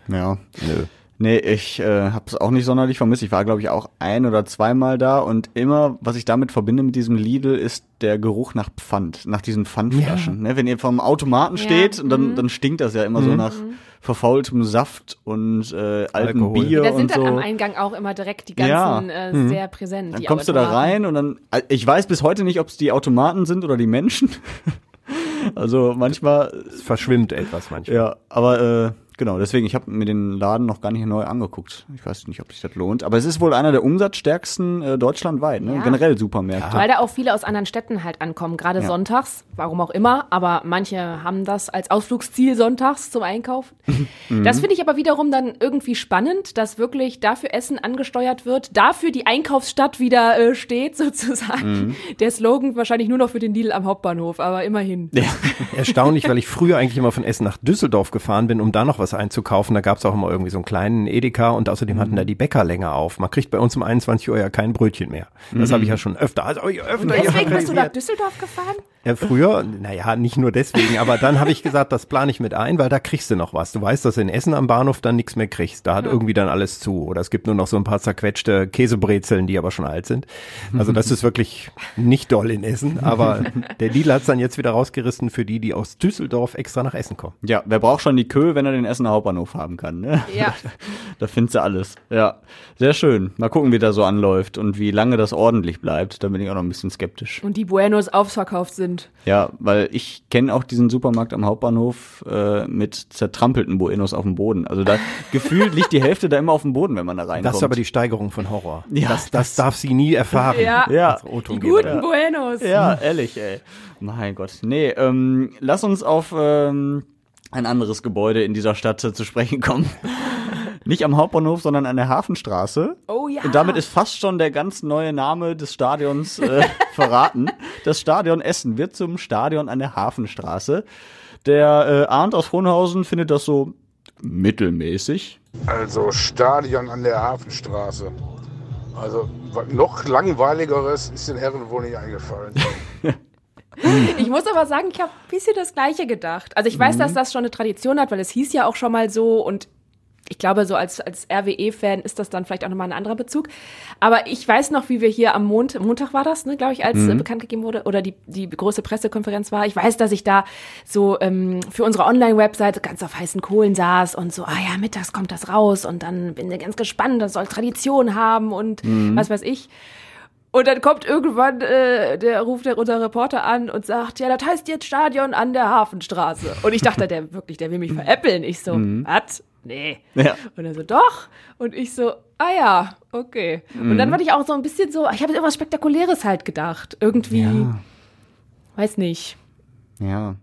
Ja. nö. Nee, ich äh, habe es auch nicht sonderlich vermisst. Ich war, glaube ich, auch ein oder zweimal da und immer, was ich damit verbinde mit diesem Lidl, ist der Geruch nach Pfand, nach diesen Pfandflaschen. Ne, wenn ihr vom Automaten Ja, steht, und dann, dann stinkt das ja immer so nach verfaultem Saft und äh, altem Alkohol. Bier Da sind und dann so. am Eingang auch immer direkt die Ja. ganzen äh, sehr präsent. Dann die kommst du da Automaten. rein und dann, ich weiß bis heute nicht, ob es die Automaten sind oder die Menschen. Also manchmal. Es verschwimmt etwas manchmal. Ja, aber äh, genau, deswegen, ich habe mir den Laden noch gar nicht neu angeguckt. Ich weiß nicht, ob sich das lohnt. Aber es ist wohl einer der umsatzstärksten äh, deutschlandweit, ne? Ja. Generell Supermärkte. Weil da auch viele aus anderen Städten halt ankommen, gerade Ja. sonntags, warum auch immer, aber manche haben das als Ausflugsziel sonntags zum Einkaufen. Mhm. Das finde ich aber wiederum dann irgendwie spannend, dass wirklich dafür Essen angesteuert wird, dafür die Einkaufsstadt wieder äh, steht sozusagen. Mhm. Der Slogan wahrscheinlich nur noch für den Lidl am Hauptbahnhof, aber immerhin. Erstaunlich, weil ich früher eigentlich immer von Essen nach Düsseldorf gefahren bin, um da noch was einzukaufen. Da gab es auch immer irgendwie so einen kleinen Edeka und außerdem hatten da die Bäcker länger auf. Man kriegt bei uns um 21 Uhr ja kein Brötchen mehr. Das Mhm. habe ich ja schon öfter. Also öfter Deswegen bist du nach Düsseldorf gefahren? Ja, früher, naja, nicht nur deswegen, aber dann habe ich gesagt, das plane ich mit ein, weil da kriegst du noch was. Du weißt, dass du in Essen am Bahnhof dann nichts mehr kriegst. Da hat irgendwie dann alles zu. Oder es gibt nur noch so ein paar zerquetschte Käsebrezeln, die aber schon alt sind. Also das ist wirklich nicht doll in Essen. Aber der Lidl hat es dann jetzt wieder rausgerissen für die, die aus Düsseldorf extra nach Essen kommen. Ja, wer braucht schon die Kö, wenn er den Essener Hauptbahnhof haben kann, ne? Ja. da findest du alles. Ja, sehr schön. Mal gucken, wie der so anläuft und wie lange das ordentlich bleibt. Da bin ich auch noch ein bisschen skeptisch. Und die Buenos ausverkauft sind. Ja, weil ich kenne auch diesen Supermarkt am Hauptbahnhof äh, mit zertrampelten Buenos auf dem Boden. Also da gefühlt liegt die Hälfte da immer auf dem Boden, wenn man da reinkommt. Das ist aber die Steigerung von Horror. Ja, das, das darf sie nie erfahren. Ja. Ja. Die guten Buenos. Ja, ehrlich, ey. Mein Gott. Nee, ähm, lass uns auf ähm, ein anderes Gebäude in dieser Stadt zu sprechen kommen. Nicht am Hauptbahnhof, sondern an der Hafenstraße. Oh ja. Und damit ist fast schon der ganz neue Name des Stadions äh, verraten. Das Stadion Essen wird zum Stadion an der Hafenstraße. Der äh, Arndt aus Frohnhausen findet das so mittelmäßig. Also Stadion an der Hafenstraße. Also noch langweiligeres ist den Herren wohl nicht eingefallen. Ich muss aber sagen, ich habe ein bisschen das Gleiche gedacht. Also ich weiß, Mhm. dass das schon eine Tradition hat, weil es hieß ja auch schon mal so und ich glaube, so als, als RWE-Fan ist das dann vielleicht auch nochmal ein anderer Bezug. Aber ich weiß noch, wie wir hier am Mond, Montag war das, ne, glaube ich, als Mhm. äh, bekannt gegeben wurde, oder die, die große Pressekonferenz war. Ich weiß, dass ich da so ähm, für unsere Online-Webseite ganz auf heißen Kohlen saß und so, ah ja, mittags kommt das raus und dann bin ich ganz gespannt, das soll Tradition haben und Mhm. was weiß ich. Und dann kommt irgendwann, äh, der ruft der unser Reporter an und sagt, ja, das heißt jetzt Stadion an der Hafenstraße. Und ich dachte, der wirklich, der will mich veräppeln. Ich so, Mhm. was? Nee. Ja. Und er so, doch. Und ich so, ah ja, okay. Und dann Mhm. war ich auch so ein bisschen so, ich habe irgendwas Spektakuläres halt gedacht. Irgendwie, Ja. weiß nicht. Ja.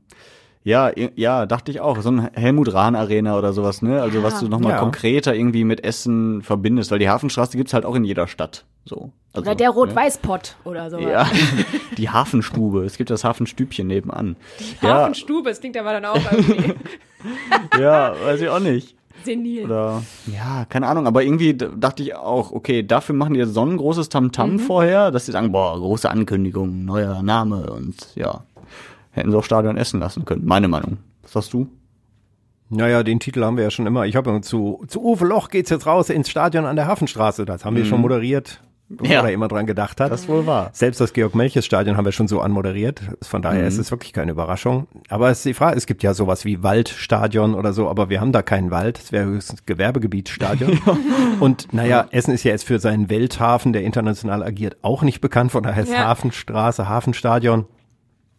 Ja, ja, dachte ich auch. So ein Helmut Rahn Arena oder sowas, ne? Also was du nochmal Ja. konkreter irgendwie mit Essen verbindest, weil die Hafenstraße gibt's halt auch in jeder Stadt. So. Also, Oder der ne? Rot-Weiß-Pott oder so. Ja, die Hafenstube. Es gibt das Hafenstübchen nebenan. Ja, Hafenstube, das klingt aber dann auch irgendwie ja, weiß ich auch nicht. senil. Oder, ja, keine Ahnung, aber irgendwie dachte ich auch, okay, dafür machen die jetzt so ein großes Tamtam Mhm. vorher, dass sie sagen, boah, große Ankündigung, neuer Name und ja, hätten sie auch Stadion essen lassen können. Meine Meinung. Was sagst du? Naja, den Titel haben wir ja schon immer. Ich habe zu, zu Uwe Loch geht's jetzt raus ins Stadion an der Hafenstraße. Das haben wir Mhm. schon moderiert, bevor Ja. er immer dran gedacht hat. Das ist wohl wahr. Selbst das Georg-Melches-Stadion haben wir schon so anmoderiert. Von daher Mhm. ist es wirklich keine Überraschung. Aber es ist die Frage, es gibt ja sowas wie Waldstadion oder so, aber wir haben da keinen Wald. Es wäre höchstens Gewerbegebietsstadion. Und naja, Essen ist ja jetzt für seinen Welthafen, der international agiert, auch nicht bekannt. Von daher ist Ja. Hafenstraße, Hafenstadion.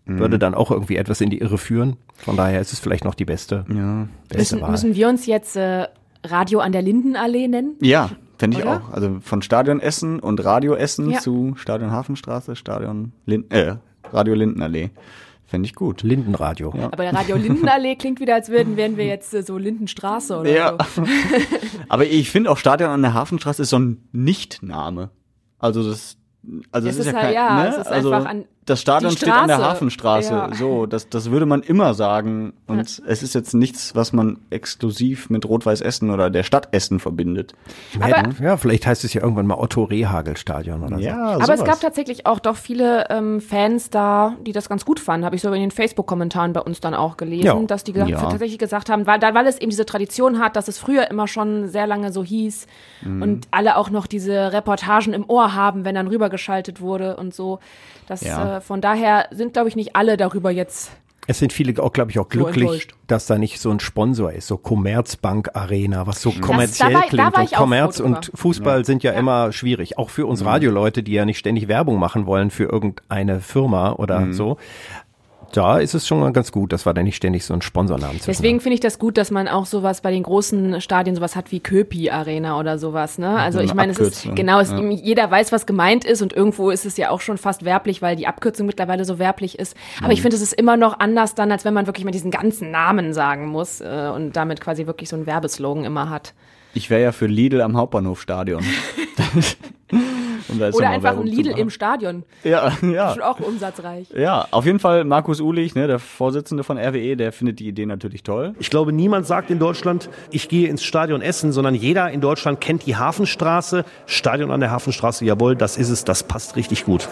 Mhm. Würde dann auch irgendwie etwas in die Irre führen. Von daher ist es vielleicht noch die beste, Ja. beste Müssen, Wahl. müssen wir uns jetzt äh, Radio an der Lindenallee nennen? Ja, fände ich Oder? auch. Also von Stadion Essen und Radio Essen Ja. zu Stadion Hafenstraße, Stadion Linden, äh, Radio Lindenallee. Fände ich gut. Lindenradio. Ja. Aber der Radio Lindenallee klingt wieder, als würden wären wir jetzt äh, so Lindenstraße oder Ja. so. Aber ich finde auch Stadion an der Hafenstraße ist so ein Nichtname. Also das, also Es es ist, ist ja halt- kein, ja, ne? es ist also einfach an- das Stadion steht an der Straße. Hafenstraße. Ja. So, das, das würde man immer sagen. Und es ist jetzt nichts, was man exklusiv mit Rot-Weiß Essen oder der Stadt Essen verbindet. Aber- ja, vielleicht heißt es ja irgendwann mal Otto Rehagel Stadion oder so. Ja, Aber es sowas. gab tatsächlich auch doch viele ähm, Fans da, die das ganz gut fanden. Habe ich so in den Facebook-Kommentaren bei uns dann auch gelesen, Ja. dass die gesagt, Ja. tatsächlich gesagt haben, weil, weil es eben diese Tradition hat, dass es früher immer schon sehr lange so hieß Mhm. und alle auch noch diese Reportagen im Ohr haben, wenn dann rübergeschaltet wurde und so. Das, Ja. Äh, von daher sind, glaube ich, nicht alle darüber jetzt. Es sind viele auch, glaube ich, auch So glücklich, enttäuscht. dass da nicht so ein Sponsor ist, so Commerzbank Arena, was so kommerziell da war ich- da klingt. war Und Kommerz und. Fußball sind ja, immer schwierig. Auch für uns Radioleute, die ja nicht ständig Werbung machen wollen für irgendeine Firma oder so. Da ist es schon mal ganz gut, dass wir da nicht ständig so einen Sponsornamen zwischen Deswegen finde ich das gut, dass man auch sowas bei den großen Stadien sowas hat wie Köpi Arena oder sowas. Ne? Also ich meine, es ist genau, es, ja. jeder weiß, was gemeint ist und irgendwo ist es ja auch schon fast werblich, weil die Abkürzung mittlerweile so werblich ist. Aber ich Mhm. finde, es ist immer noch anders dann, als wenn man wirklich mal diesen ganzen Namen sagen muss äh, und damit quasi wirklich so einen Werbeslogan immer hat. Ich wäre ja für Lidl am Hauptbahnhofstadion. Oder einfach ein Lidl im Stadion. Ja, ja. schon auch umsatzreich. Ja, auf jeden Fall Markus Ulich, ne, der Vorsitzende von RWE, der findet die Idee natürlich toll. Ich glaube, niemand sagt in Deutschland, ich gehe ins Stadion Essen, sondern jeder in Deutschland kennt die Hafenstraße. Stadion an der Hafenstraße, jawohl, das ist es, das passt richtig gut.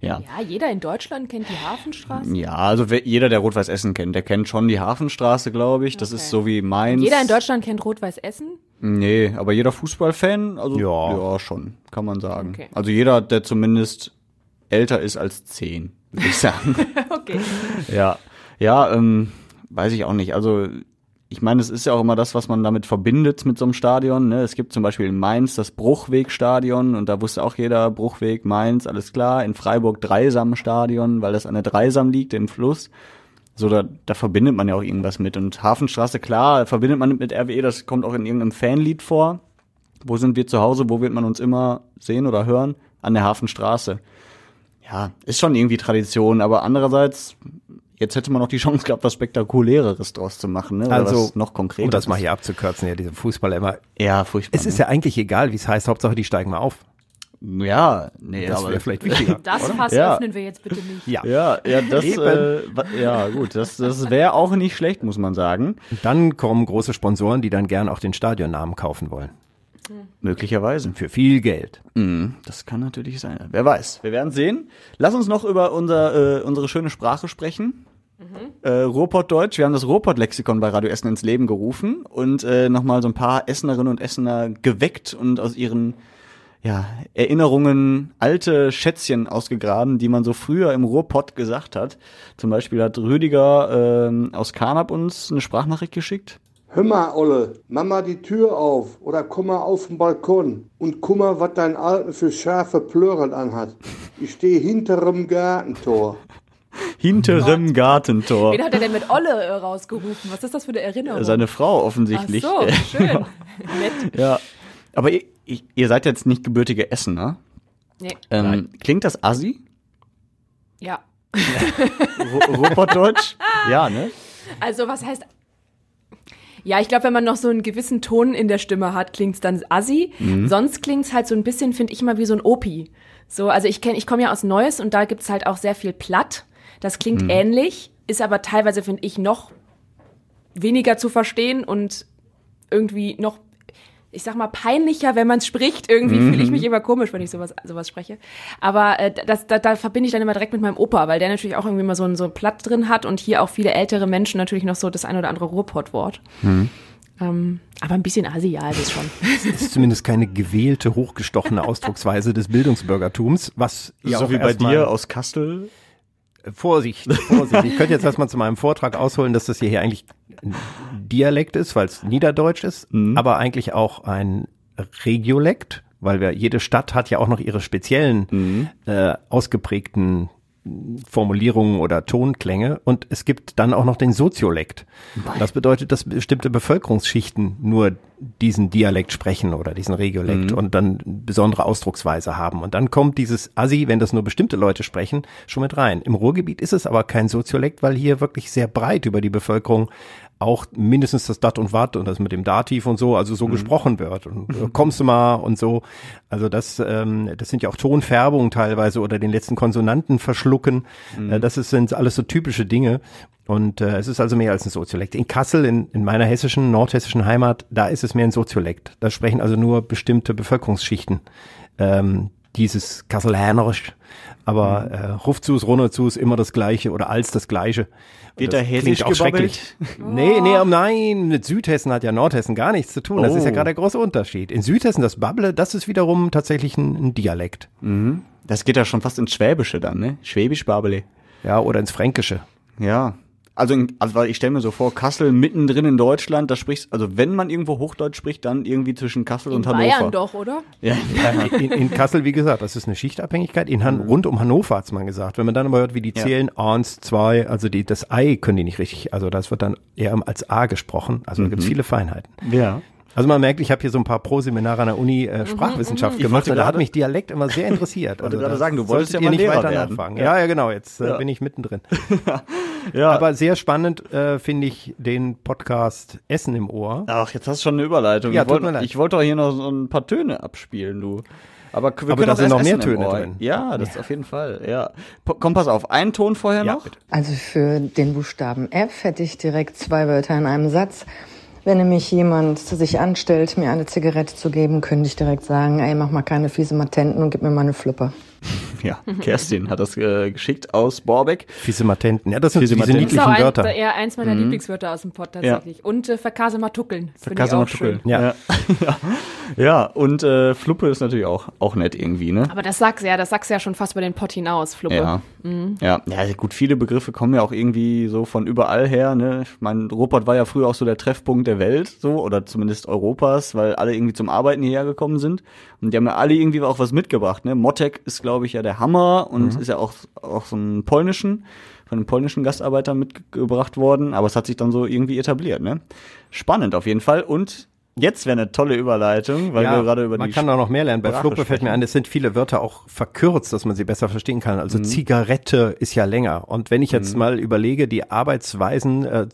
Ja. Ja, jeder in Deutschland kennt die Hafenstraße. Ja, also wer, jeder, der Rot-Weiß Essen kennt, der kennt schon die Hafenstraße, glaube ich. Das ist so wie Mainz. Jeder in Deutschland kennt Rot-Weiß Essen. Nee, aber jeder Fußballfan, also Ja. ja, schon, kann man sagen. Okay. Also jeder, der zumindest älter ist als zehn, würde ich sagen. Okay. ja, ja, ähm, weiß ich auch nicht. Also ich meine, es ist ja auch immer das, was man damit verbindet mit so einem Stadion. Ne? Es gibt zum Beispiel in Mainz das Bruchwegstadion und da wusste auch jeder Bruchweg Mainz, alles klar. In Freiburg Dreisam-Stadion, weil das an der Dreisam liegt, im Fluss. So, da, da verbindet man ja auch irgendwas mit. Und Hafenstraße, klar, verbindet man mit RWE, das kommt auch in irgendeinem Fanlied vor. Wo sind wir zu Hause? Wo wird man uns immer sehen oder hören? An der Hafenstraße. Ja, ist schon irgendwie Tradition, aber andererseits, jetzt hätte man noch die Chance gehabt, was Spektakuläreres draus zu machen, ne? Oder Also, was noch konkreter. um das mal hier abzukürzen, ja, diese Fußballer immer. Ja, furchtbar. Es ist ja eigentlich egal, wie es heißt, Hauptsache die steigen mal auf. Ja, nee, Das aber wäre vielleicht wichtiger. Das? Fass Ja. öffnen wir jetzt bitte nicht. Ja. Ja, ja, das, äh, ja, gut, das, das wäre auch nicht schlecht, muss man sagen. Dann kommen große Sponsoren, die dann gern auch den Stadionnamen kaufen wollen. Möglicherweise. Für viel Geld. Mhm, das kann natürlich sein. Wer weiß. Wir werden sehen. Lass uns noch über unser, äh, unsere schöne Sprache sprechen. Äh, Ruhrpottdeutsch. Wir haben das Ruhrpott-Lexikon bei Radio Essen ins Leben gerufen und äh, nochmal so ein paar Essenerinnen und Essener geweckt und aus ihren ja, Erinnerungen alte Schätzchen ausgegraben, die man so früher im Ruhrpott gesagt hat. Zum Beispiel hat Rüdiger ähm, aus Karnap uns eine Sprachnachricht geschickt. Hör mal, Olle, mach mal die Tür auf oder komm mal auf den Balkon und guck mal, was dein Alten für scharfe Plören anhat. Ich stehe hinterem Gartentor. Hinterem Gartentor. Wen hat er denn mit Olle äh, rausgerufen? Was ist das für eine Erinnerung? Seine Frau offensichtlich. Ach so, schön. Nett. Ja. Aber ihr, ihr- seid jetzt nicht gebürtige Essener. Nee. Ähm, klingt das assi? Ja. Ru- Ruhrpottdeutsch? ja, ne? Also was heißt... Ja, ich glaube, wenn man noch so einen gewissen Ton in der Stimme hat, klingt's dann assi. Mhm. Sonst klingt's halt so ein bisschen, finde ich immer wie so ein Opi. So, also ich kenne, ich komme ja aus Neuss und da gibt's halt auch sehr viel Platt. Das klingt Mhm. ähnlich, ist aber teilweise, finde ich, noch weniger zu verstehen und irgendwie noch, ich sag mal, peinlicher, wenn man es spricht. Irgendwie Mhm. fühle ich mich immer komisch, wenn ich sowas, sowas spreche. Aber äh, das, da, da verbinde ich dann immer direkt mit meinem Opa, weil der natürlich auch irgendwie mal so ein, so ein Platt drin hat und hier auch viele ältere Menschen natürlich noch so das ein oder andere Ruhrpottwort. Ähm, aber ein bisschen Asi, ja, ist schon. Es ist zumindest keine gewählte, hochgestochene Ausdrucksweise des Bildungsbürgertums, was ja so auch wie bei dir aus Kastel. Vorsicht, Vorsicht. Ich könnte jetzt erstmal zu meinem Vortrag ausholen, dass das hier eigentlich ein Dialekt ist, weil es Niederdeutsch ist, Mhm. aber eigentlich auch ein Regiolekt, weil wir, jede Stadt hat ja auch noch ihre speziellen Mhm. äh, ausgeprägten Formulierungen oder Tonklänge und es gibt dann auch noch den Soziolekt. Das bedeutet, dass bestimmte Bevölkerungsschichten nur diesen Dialekt sprechen oder diesen Regiolekt Mhm. und dann besondere Ausdrucksweise haben. Und dann kommt dieses Assi, wenn das nur bestimmte Leute sprechen, schon mit rein. Im Ruhrgebiet ist es aber kein Soziolekt, weil hier wirklich sehr breit über die Bevölkerung auch mindestens das Dat und Wat und das mit dem Dativ und so, also so gesprochen wird. Und äh, kommst du mal und so. Also das, ähm, das sind ja auch Tonfärbungen teilweise oder den letzten Konsonanten verschlucken. Äh, das ist, sind alles so typische Dinge. Und äh, es ist also mehr als ein Soziolekt. In Kassel, in, in meiner hessischen, nordhessischen Heimat, da ist es mehr ein Soziolekt. Da sprechen also nur bestimmte Bevölkerungsschichten ähm, dieses Kasselhänerisch. Aber äh, Rufzus, Runnerzus, immer das Gleiche oder als das Gleiche. Wird da klingt hessisch auch schrecklich. Nee, nee, oh nein, mit Südhessen hat ja Nordhessen gar nichts zu tun. Das ist ja Oh. gerade der große Unterschied. In Südhessen das Babble, das ist wiederum tatsächlich ein, ein Dialekt. Mhm. Das geht ja schon fast ins Schwäbische dann, ne? Schwäbisch-Babele. Ja, oder ins Fränkische. Ja. Also, in, also weil ich stelle mir so vor, Kassel mittendrin in Deutschland, da sprichst, also wenn man irgendwo Hochdeutsch spricht, dann irgendwie zwischen Kassel und Hannover. Bayern doch, oder? Ja. in, in Kassel, wie gesagt, das ist eine Schichtabhängigkeit. In Han rund um Hannover hat's man gesagt. Wenn man dann aber hört, wie die Ja. zählen, eins, zwei, also die, das Ei können die nicht richtig, also das wird dann eher als A gesprochen. Also da gibt's Mhm. viele Feinheiten. Ja. Also man merkt, ich habe hier so ein paar Pro-Seminare an der Uni Mhm, äh, Sprachwissenschaft Ich gemacht und da hat mich Dialekt immer sehr interessiert. Also wollte gerade sagen, du wolltest ja mal nicht Lehrer weiter werden. nachfragen. Ja. Ja, ja, genau, jetzt äh, Ja. bin ich mittendrin. Ja. Aber sehr spannend äh, finde ich den Podcast Essen im Ohr. Ach, jetzt hast du schon eine Überleitung. Ja, ich wollte wollte doch hier noch so ein paar Töne abspielen, du. Aber wir Aber können da auch sind noch mehr Töne drin. Ja, das auf jeden Fall. Ja. Komm, pass auf. Einen Ton vorher noch. Also für den Buchstaben F hätte ich direkt zwei Wörter in einem Satz. Wenn nämlich jemand sich anstellt, mir eine Zigarette zu geben, könnte ich direkt sagen, ey, mach mal keine fiese Matenten und gib mir mal eine Flippe. Ja, Kerstin hat das äh, geschickt aus Borbeck. Fiese Matenten. Ja, das sind diese niedlichen ein, Wörter. eher eins meiner Mhm. Lieblingswörter aus dem Pod tatsächlich. Und äh, verkase mal tuckeln. Finde ich Verkase auch mal schön. tuckeln. Ja. ja. ja, und äh, Fluppe ist natürlich auch, auch nett irgendwie, ne? Aber das sagst ja, das sagst ja schon fast über den Pott hinaus, Fluppe. Ja. Mhm. Ja, ja, gut, viele Begriffe kommen ja auch irgendwie so von überall her, ne? Ich meine, Ruppert war ja früher auch so der Treffpunkt der Welt, so, oder zumindest Europas, weil alle irgendwie zum Arbeiten hierher gekommen sind. Und die haben ja alle irgendwie auch was mitgebracht, ne? Motek ist, glaube ich, ja der Hammer und Mhm. ist ja auch, auch so ein polnischen, von einem polnischen Gastarbeiter mitgebracht worden, aber es hat sich dann so irgendwie etabliert, ne? Spannend auf jeden Fall. Und jetzt wäre eine tolle Überleitung, weil wir gerade über man die kann auch noch mehr lernen. Bei Sprache Fluppe fällt mir ein, es sind viele Wörter auch verkürzt, dass man sie besser verstehen kann. Mhm. Also Zigarette ist ja länger. Und wenn ich jetzt mal überlege, die Arbeitsweisen äh,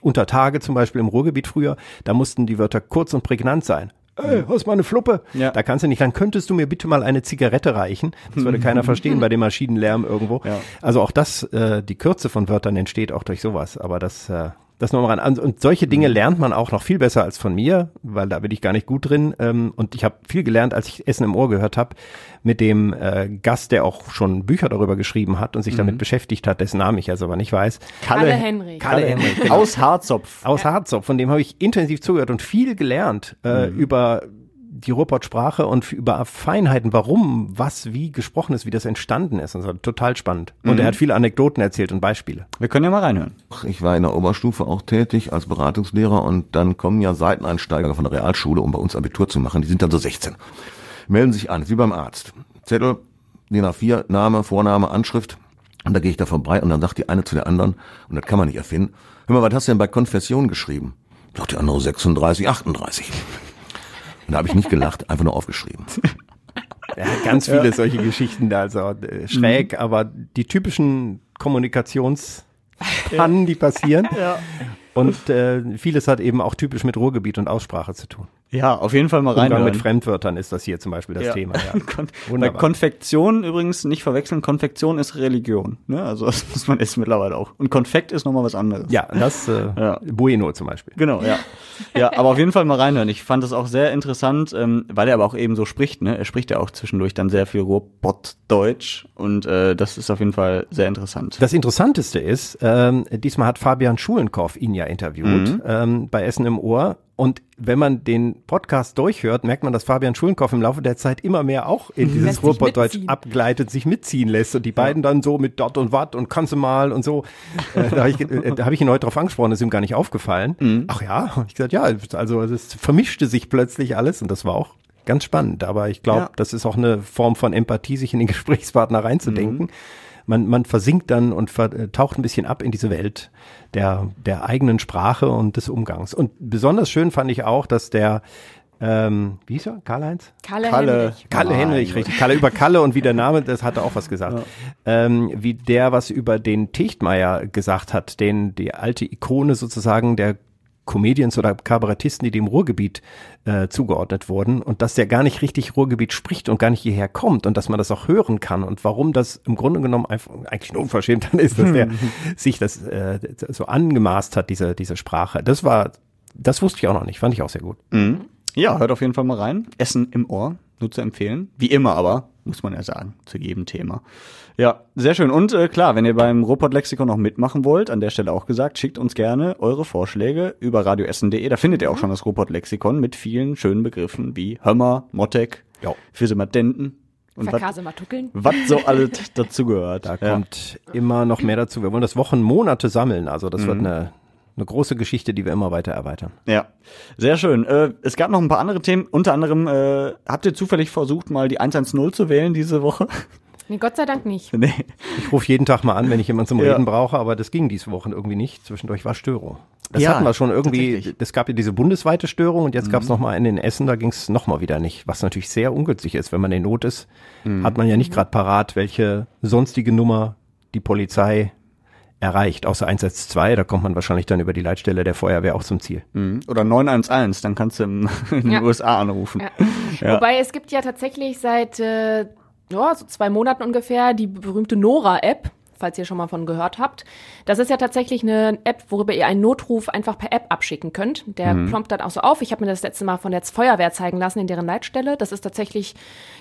unter Tage zum Beispiel im Ruhrgebiet früher, da mussten die Wörter kurz und prägnant sein. Ey, hast mal eine Fluppe? Ja. Da kannst du nicht, dann könntest du mir bitte mal eine Zigarette reichen. Das würde keiner verstehen bei dem Maschinenlärm irgendwo. Ja. Also auch das, äh, die Kürze von Wörtern entsteht auch durch sowas. Aber das, äh, das nochmal ran. Und solche Dinge lernt man auch noch viel besser als von mir, weil da bin ich gar nicht gut drin. Ähm, und ich habe viel gelernt, als ich Essen im Ohr gehört habe, mit dem äh, Gast, der auch schon Bücher darüber geschrieben hat und sich damit beschäftigt hat, dessen Namen ich jetzt aber nicht weiß. Kalle Henrich. Kalle Henrich. genau. Aus Harzopf. Aus Harzopf, von dem habe ich intensiv zugehört und viel gelernt äh, über die Ruhrpott-Sprache und über Feinheiten, warum, was, wie gesprochen ist, wie das entstanden ist. Und so total spannend. Und Mhm. er hat viele Anekdoten erzählt und Beispiele. Wir können ja mal reinhören. Ich war in der Oberstufe auch tätig als Beratungslehrer und dann kommen ja Seiteneinsteiger von der Realschule, um bei uns Abitur zu machen. Die sind dann so 16. Melden sich an, wie beim Arzt. Zettel, DIN A4, Name, Vorname, Anschrift. Und da gehe ich da vorbei und dann sagt die eine zu der anderen, und das kann man nicht erfinden, hör mal, was hast du denn bei Konfession geschrieben? Sagt die andere 36, 38. Und da habe ich nicht gelacht, einfach nur aufgeschrieben. Er hat ganz Ja. viele solche Geschichten da, also äh, schräg, aber die typischen Kommunikationspannen, die passieren. Ja. Und äh, vieles hat eben auch typisch mit Ruhrgebiet und Aussprache zu tun. Ja, auf jeden Fall mal Umgang reinhören. mit Fremdwörtern ist das hier zum Beispiel das Ja. Thema. Ja. Kon bei Wunderbar. Konfektion übrigens nicht verwechseln. Konfektion ist Religion. Ne? Also das muss man jetzt mittlerweile auch. Und Konfekt ist nochmal was anderes. Ja, das äh, Ja. Bueno zum Beispiel. Genau, ja. Ja, aber auf jeden Fall mal reinhören. Ich fand das auch sehr interessant, ähm, weil er aber auch eben so spricht. Ne? Er spricht ja auch zwischendurch dann sehr viel Ruhrpott-Deutsch und äh, das ist auf jeden Fall sehr interessant. Das Interessanteste ist, ähm, diesmal hat Fabian Schulenkorf ihn ja interviewt Mhm. ähm, bei Essen im Ohr. Und wenn man den Podcast durchhört, merkt man, dass Fabian Schulenkorf im Laufe der Zeit immer mehr auch in Lässt dieses Ruhrpottdeutsch abgleitet, sich mitziehen lässt. Und die beiden dann so mit dort und wat und kannst du mal und so. Äh, da habe ich, äh, hab ich ihn heute drauf angesprochen, das ist ihm gar nicht aufgefallen. Mhm. Ach ja, hab ich gesagt, ja, also es vermischte sich plötzlich alles und das war auch ganz spannend. Aber ich glaube, Ja. das ist auch eine Form von Empathie, sich in den Gesprächspartner reinzudenken. Mhm. Man, man versinkt dann und ver, äh, taucht ein bisschen ab in diese Welt der, der eigenen Sprache und des Umgangs. Und besonders schön fand ich auch, dass der, ähm, wie hieß er? Karl-Heinz? Kalle, Kalle. Henrich. Kalle Henrich, richtig. Kalle über Kalle und wie der Name, das hat er auch was gesagt. Ähm, wie der was über den Techtmeier gesagt hat, den, die alte Ikone sozusagen der Comedians oder Kabarettisten, die dem Ruhrgebiet äh, zugeordnet wurden und dass der gar nicht richtig Ruhrgebiet spricht und gar nicht hierher kommt und dass man das auch hören kann und warum das im Grunde genommen einfach eigentlich nur unverschämt dann ist, dass der sich das äh, so angemaßt hat, diese, diese Sprache. Das war, das wusste ich auch noch nicht, fand ich auch sehr gut. Mhm. Ja, hört auf jeden Fall mal rein. Essen im Ohr, nur zu empfehlen. Wie immer aber, muss man ja sagen, zu jedem Thema. Ja, sehr schön. Und äh, klar, wenn ihr beim Ruhrpott-Lexikon noch mitmachen wollt, an der Stelle auch gesagt, schickt uns gerne eure Vorschläge über radioessen.de. Da findet ihr auch schon das Ruhrpott-Lexikon mit vielen schönen Begriffen wie Hömmer, Mottek, Ja. Fisematenten Und was so alles dazugehört. Da Ja. kommt immer noch mehr dazu. Wir wollen das Wochen, Monate sammeln. Also das wird Mhm. eine, eine große Geschichte, die wir immer weiter erweitern. Ja, sehr schön. Äh, es gab noch ein paar andere Themen. Unter anderem, äh, habt ihr zufällig versucht, mal die 110 zu wählen diese Woche? Nee, Gott sei Dank nicht. nee. Ich rufe jeden Tag mal an, wenn ich jemanden zum Ja. Reden brauche, aber das ging diese Woche irgendwie nicht. Zwischendurch war Störung. Das Ja, hatten wir schon irgendwie, es gab ja diese bundesweite Störung und jetzt gab es Mhm. noch mal eine in Essen, da ging es noch mal wieder nicht, was natürlich sehr ungünstig ist. Wenn man in Not ist, Mhm. hat man ja nicht gerade parat, welche sonstige Nummer die Polizei erreicht, außer 112, da kommt man wahrscheinlich dann über die Leitstelle der Feuerwehr auch zum Ziel. Mhm. Oder 911, dann kannst du in den Ja. USA anrufen. Ja. Ja. Wobei es gibt ja tatsächlich seit äh, ja, so zwei Monaten ungefähr die berühmte Nora-App, falls ihr schon mal von gehört habt. Das ist ja tatsächlich eine App, worüber ihr einen Notruf einfach per App abschicken könnt. Der Mhm. plompt dann auch so auf. Ich habe mir das letzte Mal von der Feuerwehr zeigen lassen in deren Leitstelle. Das ist tatsächlich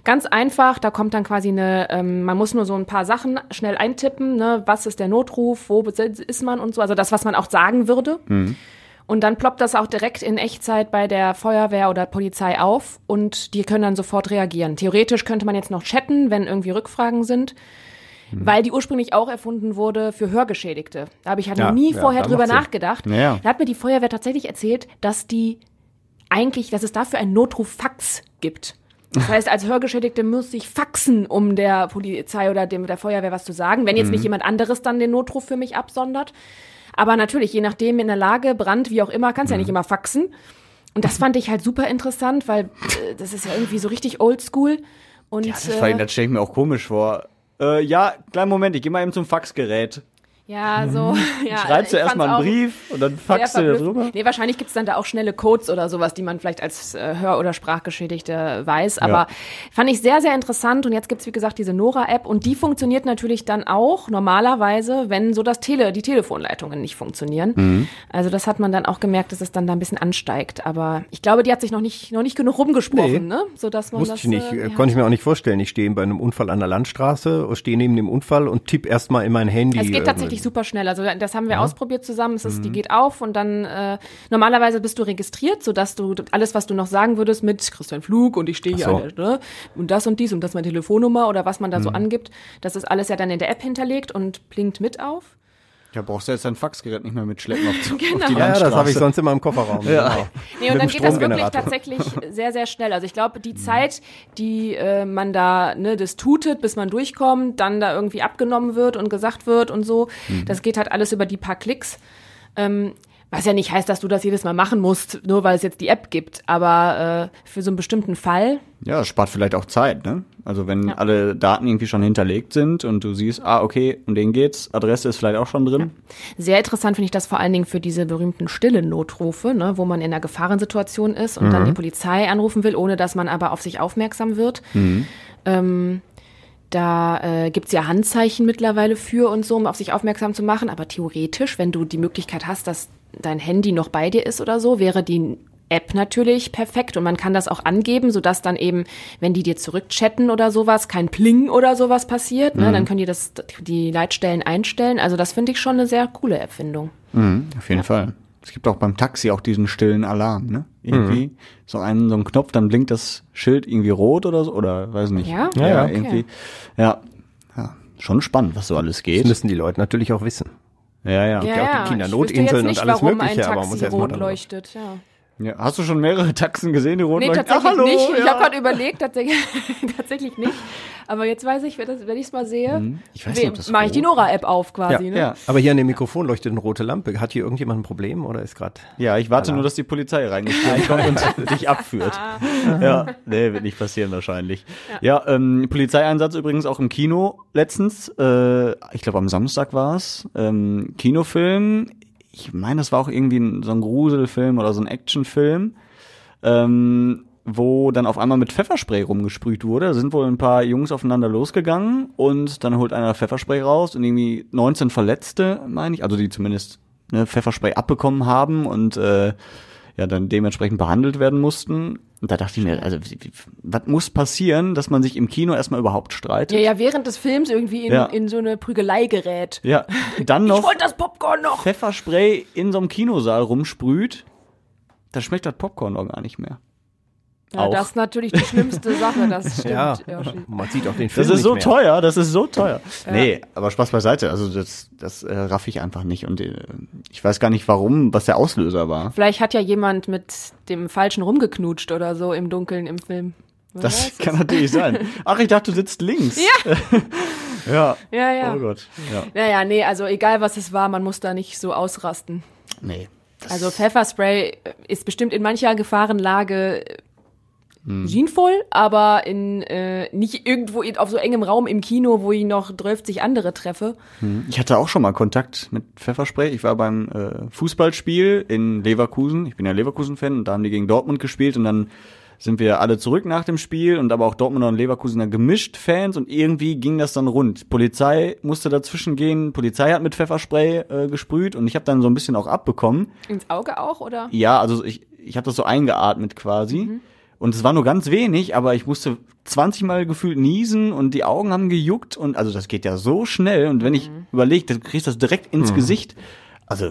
ganz einfach. Da kommt dann quasi eine, ähm, man muss nur so ein paar Sachen schnell eintippen. Ne? Was ist der Notruf? Wo ist man und so. Also das, was man auch sagen würde. Mhm. Und dann ploppt das auch direkt in Echtzeit bei der Feuerwehr oder Polizei auf und die können dann sofort reagieren. Theoretisch könnte man jetzt noch chatten, wenn irgendwie Rückfragen sind, weil die ursprünglich auch erfunden wurde für Hörgeschädigte. Da habe ich halt Ja, noch nie ja, vorher drüber nachgedacht. Ja. Da hat mir die Feuerwehr tatsächlich erzählt, dass die eigentlich, dass es dafür einen Notruffax gibt. Das heißt, als Hörgeschädigte muss ich faxen, um der Polizei oder dem der Feuerwehr was zu sagen, wenn jetzt Mhm. nicht jemand anderes dann den Notruf für mich absondert. Aber natürlich, je nachdem in der Lage, Brand, wie auch immer, kannst Mhm. ja nicht immer faxen. Und das fand ich halt super interessant, weil äh, das ist ja irgendwie so richtig oldschool. Und Ja, das, äh, das stelle ich mir auch komisch vor. Äh, ja, kleinen Moment, ich gehe mal eben zum Faxgerät. Ja, so. Ja, Schreibst du erstmal einen Brief und dann faxst du drüber? Nee, wahrscheinlich gibt's dann da auch schnelle Codes oder sowas, die man vielleicht als äh, Hör- oder Sprachgeschädigte weiß. Aber Ja. fand ich sehr, sehr interessant. Und jetzt gibt's wie gesagt, diese Nora-App und die funktioniert natürlich dann auch normalerweise, wenn so das Tele, die Telefonleitungen nicht funktionieren. Mhm. Also das hat man dann auch gemerkt, dass es dann da ein bisschen ansteigt. Aber ich glaube, die hat sich noch nicht, noch nicht genug rumgesprochen, Nee. ne? Sodass man Wusste das, ich nicht, äh, äh, ja. konnte ich mir auch nicht vorstellen. Ich stehe bei einem Unfall an der Landstraße, stehe neben dem Unfall und tippe erstmal in mein Handy. Es geht äh, tatsächlich super schnell. Also das haben wir Ja. ausprobiert zusammen. Es ist, die Mhm. geht auf und dann äh, normalerweise bist du registriert, sodass du alles, was du noch sagen würdest mit Christian Flug und ich stehe hier so. der- ne, und das und dies und das meine Telefonnummer oder was man da so Mhm. angibt, das ist alles ja dann in der App hinterlegt und blinkt mit auf. Ja, brauchst du jetzt dein Faxgerät nicht mehr mitschleppen auf, auf Genau. die Ja, Landstraße. das habe ich sonst immer im Kofferraum. Ja. Genau. Nee, und Mit dann dem geht das wirklich Stromgenerator. tatsächlich sehr, sehr schnell. Also ich glaube, die Zeit, die äh, man da, ne, das tutet, bis man durchkommt, dann da irgendwie abgenommen wird und gesagt wird und so, Mhm. das geht halt alles über die paar Klicks. Ähm, was ja nicht heißt, dass du das jedes Mal machen musst, nur weil es jetzt die App gibt. Aber äh, für so einen bestimmten Fall, Ja, es spart vielleicht auch Zeit, ne? Also wenn alle Daten irgendwie schon hinterlegt sind und du siehst, ah, okay, um den geht's, Adresse ist vielleicht auch schon drin. sehr interessant finde ich das vor allen Dingen für diese berühmten stillen Notrufe, ne, wo man in einer Gefahrensituation ist und dann Mhm. die Polizei anrufen will, ohne dass man aber auf sich aufmerksam wird. Mhm. Ähm, da äh, gibt's ja Handzeichen mittlerweile für und so, um auf sich aufmerksam zu machen. Aber theoretisch, wenn du die Möglichkeit hast, dass dein Handy noch bei dir ist oder so, wäre die App natürlich perfekt und man kann das auch angeben, sodass dann eben, wenn die dir zurückchatten oder sowas, kein Pling oder sowas passiert, ne, Mhm. dann können die das, die Leitstellen einstellen. Also das finde ich schon eine sehr coole Erfindung. Mhm, auf jeden Fall. Es gibt auch beim Taxi auch diesen stillen Alarm, ne? Irgendwie so einen so einen Knopf, dann blinkt das Schild irgendwie rot oder so oder weiß nicht. Ja? Ja, ja. irgendwie. Ja. ja, schon spannend, was so alles geht. Das müssen die Leute natürlich auch wissen. Ja, ja. Gibt ja auch die Kindernotinseln und alles warum Mögliche, ein aber man Taxi muss erst mal rot leuchtet. Ja. Ja. Hast du schon mehrere Taxen gesehen, die rot Nee, leuchten? tatsächlich Ach, hallo, nicht. Ich ja. habe gerade überlegt, tatsächlich, tatsächlich nicht. Aber jetzt weiß ich, wenn ich es mal sehe, Mhm. Ich weiß nicht, mache ich die Nora-App auf quasi. ne? Aber hier an dem Mikrofon leuchtet eine rote Lampe. Hat hier irgendjemand ein Problem oder ist gerade? Ja, ich warte nur, dass die Polizei reingestürmt kommt und dich abführt. ja, nee, wird nicht passieren wahrscheinlich. Ja, ähm, Polizeieinsatz übrigens auch im Kino letztens. Äh, ich glaube am Samstag war es. Ähm, Kinofilm. Ich meine, das war auch irgendwie ein, so ein Gruselfilm oder so ein Actionfilm. Ähm, wo dann auf einmal mit Pfefferspray rumgesprüht wurde. Da sind wohl ein paar Jungs aufeinander losgegangen und dann holt einer Pfefferspray raus und irgendwie 19 Verletzte, meine ich, also die zumindest ne, Pfefferspray abbekommen haben und äh, ja dann dementsprechend behandelt werden mussten. Und da dachte ich mir, also was muss passieren, dass man sich im Kino erstmal überhaupt streitet? Ja, ja, während des Films irgendwie in, Ja. in so eine Prügelei gerät. Ja, dann Ich noch wollte das Popcorn noch. Pfefferspray in so einem Kinosaal rumsprüht. Da schmeckt das Popcorn doch gar nicht mehr. Ja, auch. das ist natürlich die schlimmste Sache, das stimmt. Ja, man sieht auch den Film Das ist nicht so mehr. teuer, das ist so teuer. Ja. Nee, aber Spaß beiseite. Also das, das äh, raff ich einfach nicht. Und äh, ich weiß gar nicht warum, was der Auslöser war. Vielleicht hat ja jemand mit dem Falschen rumgeknutscht oder so im Dunkeln im Film. Wer Das kann es. natürlich sein. Ach, ich dachte, du sitzt links. Ja. ja. Ja, ja. Oh Gott. Ja. Naja, nee, also egal was es war, man muss da nicht so ausrasten. Nee. Also Pfefferspray ist bestimmt in mancher Gefahrenlage. Sinnvoll, aber in äh, nicht irgendwo auf so engem Raum im Kino, wo ich noch 30 andere treffe. Hm. Ich hatte auch schon mal Kontakt mit Pfefferspray. Ich war beim äh, Fußballspiel in Leverkusen. Ich bin ja Leverkusen-Fan und da haben die gegen Dortmund gespielt und dann sind wir alle zurück nach dem Spiel und aber auch Dortmunder und Leverkusener gemischt Fans und irgendwie ging das dann rund. Polizei musste dazwischen gehen, Polizei hat mit Pfefferspray äh, gesprüht und ich habe dann so ein bisschen auch abbekommen. Ins Auge auch, oder? Ja, also ich, ich habe das so eingeatmet quasi. Und es war nur ganz wenig, aber ich musste 20 Mal gefühlt niesen und die Augen haben gejuckt und also das geht ja so schnell und wenn ich überlege, dann kriegst du das direkt ins Mhm. Gesicht. Also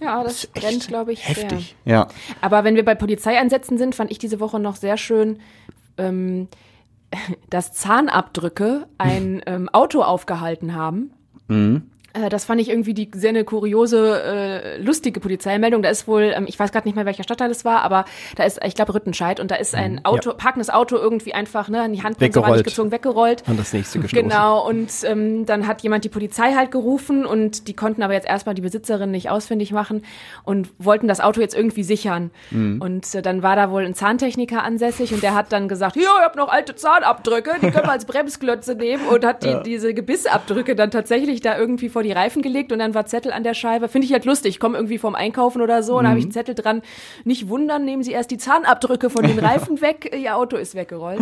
Ja, das brennt, glaube ich, heftig. Sehr. Ja. Aber wenn wir bei Polizeieinsätzen sind, fand ich diese Woche noch sehr schön, ähm, dass Zahnabdrücke ein ähm, Auto aufgehalten haben. Mhm. Äh, Das fand ich irgendwie die sehr eine kuriose, äh, lustige Polizeimeldung. Da ist wohl, ähm, ich weiß gerade nicht mehr, welcher Stadtteil es war, aber da ist, ich glaube, Rüttenscheid und da ist ein Auto, parkendes Auto irgendwie einfach, ne, an die Handbremse war nicht gezogen, weggerollt. An das nächste gestoßen. Genau, und ähm, dann hat jemand die Polizei halt gerufen und die konnten aber jetzt erstmal die Besitzerin nicht ausfindig machen und wollten das Auto jetzt irgendwie sichern. Mhm. Und äh, dann war da wohl ein Zahntechniker ansässig und der hat dann gesagt, ja, ich hab noch alte Zahnabdrücke, die können wir als Bremsklötze nehmen und hat die, Ja. diese Gebissabdrücke dann tatsächlich da irgendwie vor die Reifen gelegt und dann war Zettel an der Scheibe. Finde ich halt lustig. Ich komme irgendwie vom Einkaufen oder so und da habe ich Mhm. einen Zettel dran. Nicht wundern, nehmen Sie erst die Zahnabdrücke von den Reifen weg, Ihr Auto ist weggerollt.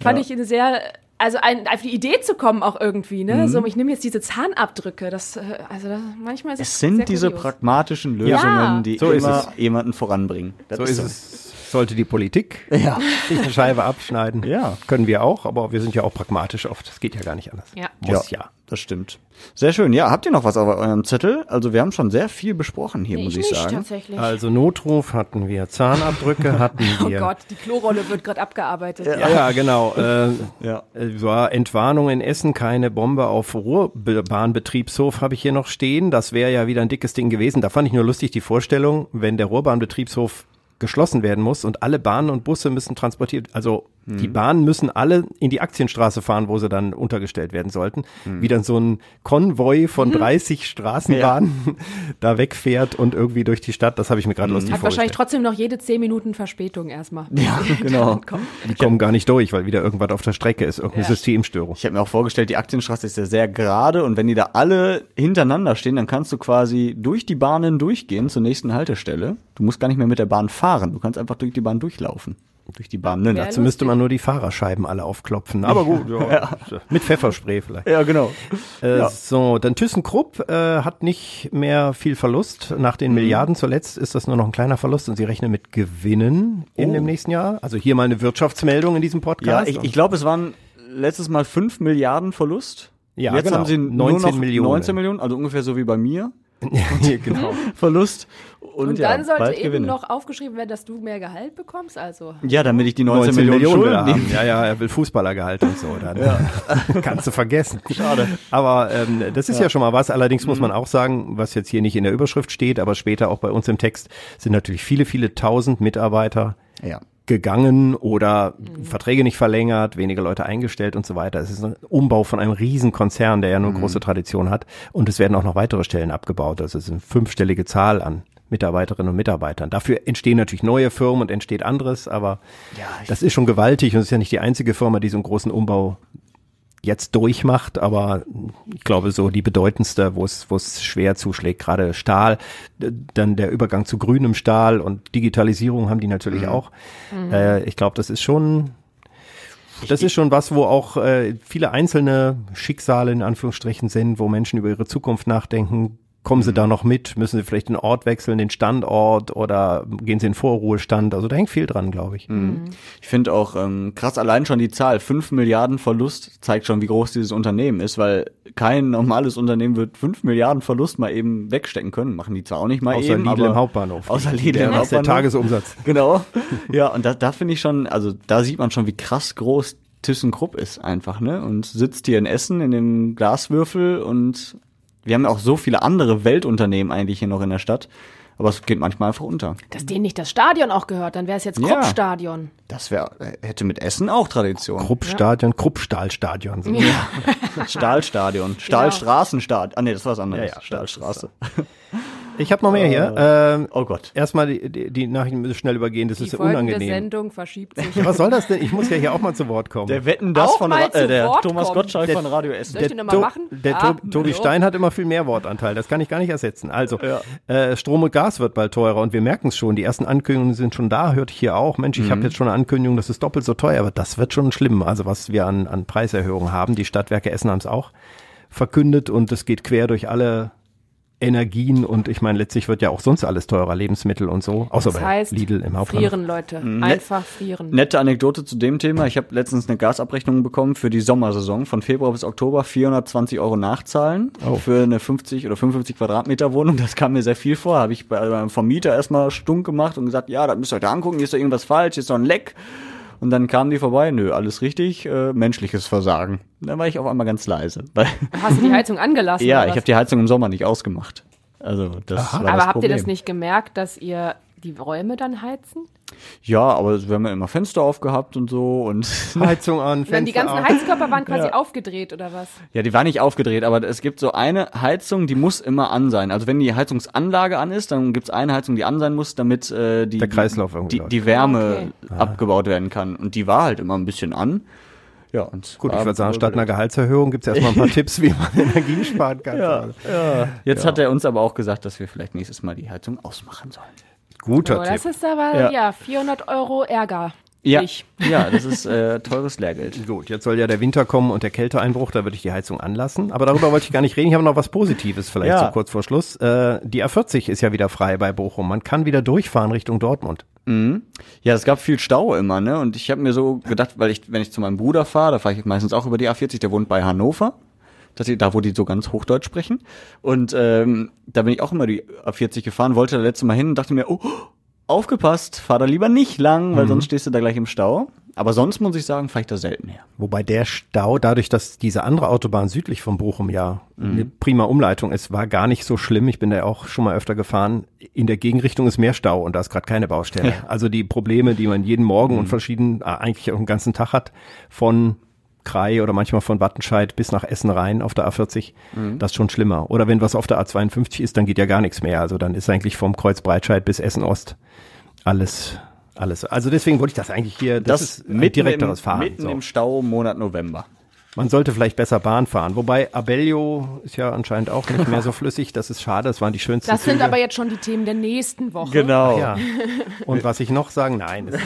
Fand Ja. ich eine sehr, also ein, auf die Idee zu kommen auch irgendwie, ne? Mhm. So, ich nehme jetzt diese Zahnabdrücke. Das, äh, also das, manchmal ist Es sind diese kurios. pragmatischen Lösungen, Ja. die So ist immer es. jemanden voranbringen. Das so ist so. es. Sollte die Politik Ja. sich eine Scheibe abschneiden. Ja. Können wir auch, aber wir sind ja auch pragmatisch oft. Das geht ja gar nicht anders. Ja. Muss ja. Das stimmt. Sehr schön. Ja, habt ihr noch was auf eurem Zettel? Also wir haben schon sehr viel besprochen hier, Nee, muss ich ich nicht sagen. tatsächlich. Also Notruf hatten wir, Zahnabdrücke hatten Oh wir. Gott, die Klorolle wird gerade abgearbeitet. Ja, ja, genau. Äh, ja. war Entwarnung in Essen, keine Bombe auf Ruhrbahnbetriebshof habe ich hier noch stehen. Das wäre ja wieder ein dickes Ding gewesen. Da fand ich nur lustig die Vorstellung, wenn der Ruhrbahnbetriebshof geschlossen werden muss und alle Bahnen und Busse müssen transportiert, also die Mhm. Bahnen müssen alle in die Aktienstraße fahren, wo sie dann untergestellt werden sollten. Mhm. Wie dann so ein Konvoi von 30 Straßenbahnen da wegfährt und irgendwie durch die Stadt. Das habe ich mir gerade lustig Hat wahrscheinlich trotzdem noch jede 10 Minuten Verspätung erstmal. Ja, genau. Die kommen gar nicht durch, weil wieder irgendwas auf der Strecke ist, irgendeine Ja. Systemstörung. Ich habe mir auch vorgestellt, die Aktienstraße ist ja sehr gerade und wenn die da alle hintereinander stehen, dann kannst du quasi durch die Bahnen durchgehen zur nächsten Haltestelle. Du musst gar nicht mehr mit der Bahn fahren, du kannst einfach durch die Bahn durchlaufen. Durch die Bahnen. Dazu müsste man nur die Fahrerscheiben alle aufklopfen. Aber gut, ja. mit Pfefferspray vielleicht. Ja, genau. Äh, Ja. So, dann ThyssenKrupp äh, hat nicht mehr viel Verlust. Nach Mhm. den Milliarden zuletzt ist das nur noch ein kleiner Verlust und sie rechnen mit Gewinnen in Oh. dem nächsten Jahr. Also hier mal eine Wirtschaftsmeldung in diesem Ja, Podcast. ich, ich glaube, es waren letztes Mal 5 Milliarden Verlust. Ja, Jetzt genau. haben sie 19 nur noch Millionen. 19 Millionen, also ungefähr so wie bei mir. genau. Verlust. Und, Und, ja, dann sollte bald eben Gewinne. noch aufgeschrieben werden, dass du mehr Gehalt bekommst. Also Ja, damit ich die 19, 19 Millionen, Millionen Schulden haben. nehme. Ja, ja, er will Fußballergehalt und so. Dann kannst du vergessen. Schade. Aber ähm, das ist ja. Ja. schon mal was. Allerdings muss Mhm. man auch sagen, was jetzt hier nicht in der Überschrift steht, aber später auch bei uns im Text, sind natürlich viele, viele tausend Mitarbeiter Ja. Gegangen oder Verträge nicht verlängert, weniger Leute eingestellt und so weiter. Es ist ein Umbau von einem Riesenkonzern, der ja nur Mhm. große Tradition hat. Und es werden auch noch weitere Stellen abgebaut. Also es ist eine fünfstellige Zahl an Mitarbeiterinnen und Mitarbeitern. Dafür entstehen natürlich neue Firmen und entsteht anderes, aber das ist schon gewaltig und es ist ja nicht die einzige Firma, die so einen großen Umbau jetzt durchmacht, aber ich glaube so die bedeutendste, wo es wo es schwer zuschlägt, gerade Stahl, dann der Übergang zu grünem Stahl und Digitalisierung haben die natürlich Mhm. auch. Mhm. Äh, ich glaube, das ist schon das ist schon was, wo auch äh, viele einzelne Schicksale in Anführungsstrichen sind, wo Menschen über ihre Zukunft nachdenken, Kommen sie da noch mit? Müssen sie vielleicht den Ort wechseln, den Standort oder gehen sie in Vorruhestand? Also da hängt viel dran, glaube ich. Mhm. Ich finde auch ähm, krass allein schon die Zahl, 5 Milliarden Verlust zeigt schon, wie groß dieses Unternehmen ist, weil kein normales Unternehmen wird 5 Milliarden Verlust mal eben wegstecken können. Machen die zwar auch nicht mal Außer eben, Lidl aber im Hauptbahnhof. Außer Lidl Der im ist der Hauptbahnhof. Tagesumsatz. Genau. Ja, und da, da finde ich schon, also da sieht man schon, wie krass groß ThyssenKrupp ist einfach, ne? Und sitzt hier in Essen in dem Glaswürfel und wir haben ja auch so viele andere Weltunternehmen eigentlich hier noch in der Stadt. Aber es geht manchmal einfach unter. Dass denen nicht das Stadion auch gehört, dann wäre es jetzt Ja. Kruppstadion. Das wäre, hätte mit Essen auch Tradition. Kruppstadion, Kruppstahlstadion. So. Stahlstadion, Stahlstraßenstadion. Ah nee, das war was anderes. Stahlstraße. Ich habe noch mehr hier. Ähm, oh Gott. Erstmal die, die, die Nachrichten müssen schnell übergehen, das Die ist ja folgende unangenehm. Sendung verschiebt sich. Ja, was soll das denn? Ich muss ja hier auch mal zu Wort kommen. Der Wetten das Auch von mal Ra zu äh, der Wort Thomas kommen. Gottschalk Der- von Radio Essen. Soll ich den nochmal machen? Der Ah, To- Tobi. Stein hat immer viel mehr Wortanteil, das kann ich gar nicht ersetzen. Also, äh, Strom und Gas wird bald teurer und wir merken es schon, die ersten Ankündigungen sind schon da, hört ich hier auch. Mensch, ich Mhm. habe jetzt schon eine Ankündigung, das ist doppelt so teuer, aber das wird schon schlimm. Also was wir an, an Preiserhöhungen haben, die Stadtwerke Essen haben es auch verkündet und es geht quer durch alle Energien und ich meine, letztlich wird ja auch sonst alles teurer, Lebensmittel und so, außer Das bei heißt, Lidl im Hauptbahnhof. frieren, Leute. Einfach frieren. Nette Anekdote zu dem Thema. Ich habe letztens eine Gasabrechnung bekommen für die Sommersaison von Februar bis Oktober 420 Euro nachzahlen Oh. für eine 50 oder 55 Quadratmeter Wohnung. Das kam mir sehr viel vor. Habe ich bei meinem Vermieter erstmal stunk gemacht und gesagt, ja, das müsst ihr euch da angucken. Hier ist doch irgendwas falsch, hier ist doch ein Leck. Und dann kamen die vorbei, nö, alles richtig, äh, menschliches Versagen. Dann war ich auf einmal ganz leise. Weil Hast du die Heizung angelassen? ja, ich habe die Heizung im Sommer nicht ausgemacht. Also das war Aber das habt Problem. ihr das nicht gemerkt, dass ihr die Räume dann heizen? Ja, aber wir haben ja immer Fenster aufgehabt und so und Heizung an, Dann die ganzen Heizkörper waren quasi Ja. aufgedreht oder was? Ja, die war nicht aufgedreht, aber es gibt so eine Heizung, die muss immer an sein. Also wenn die Heizungsanlage an ist, dann gibt's eine Heizung, die an sein muss, damit äh, die, Der Kreislauf die, die Wärme Okay. abgebaut werden kann. Und die war halt immer ein bisschen an. Ja, und Gut, ich würde sagen, statt einer Gehaltserhöhung gibt es erstmal ein paar Tipps, wie man Energie sparen kann. Ja, ja. Jetzt Ja. hat er uns aber auch gesagt, dass wir vielleicht nächstes Mal die Heizung ausmachen sollen. Guter Oh, das Tipp. ist aber, Ja. ja, 400 Euro Ärger. Ja, Ich. ja, das ist äh, teures Lehrgeld. Gut, jetzt soll ja der Winter kommen und der Kälteeinbruch, da würde ich die Heizung anlassen. Aber darüber wollte ich gar nicht reden. Ich habe noch was Positives vielleicht Ja. so kurz vor Schluss. Äh, die A40 ist ja wieder frei bei Bochum. Man kann wieder durchfahren Richtung Dortmund. Mhm. Ja, es gab viel Stau immer, ne? Und ich habe mir so gedacht, weil ich, wenn ich zu meinem Bruder fahre, da fahre ich meistens auch über die A40, der wohnt bei Hannover. Das ist da, wo die so ganz Hochdeutsch sprechen. Und ähm, da bin ich auch immer die A40 gefahren, wollte da letzte Mal hin und dachte mir, oh, aufgepasst, fahr da lieber nicht lang, weil Mhm. sonst stehst du da gleich im Stau. Aber sonst muss ich sagen, fahre ich da selten her. Wobei der Stau, dadurch, dass diese andere Autobahn südlich von Bochum ja eine prima Umleitung ist, war gar nicht so schlimm. Ich bin da ja auch schon mal öfter gefahren. In der Gegenrichtung ist mehr Stau und da ist gerade keine Baustelle. Also die Probleme, die man jeden Morgen und verschieden, äh, eigentlich auch den ganzen Tag hat, von Krei oder manchmal von Wattenscheid bis nach Essen rein auf der A40, das ist schon schlimmer. Oder wenn was auf der A52 ist, dann geht ja gar nichts mehr. Also dann ist eigentlich vom Kreuz Breitscheid bis Essen Ost alles, alles. Also deswegen wollte ich das eigentlich hier, das, ist ein mitten direkteres im, Fahren. Mitten so. im Stau, Monat November. Man sollte vielleicht besser Bahn fahren. Wobei Abellio ist ja anscheinend auch nicht mehr so flüssig. Das ist schade. Das waren die schönsten Das sind Züge. aber jetzt schon die Themen der nächsten Woche. Genau. ja. Und was ich noch sagen, nein.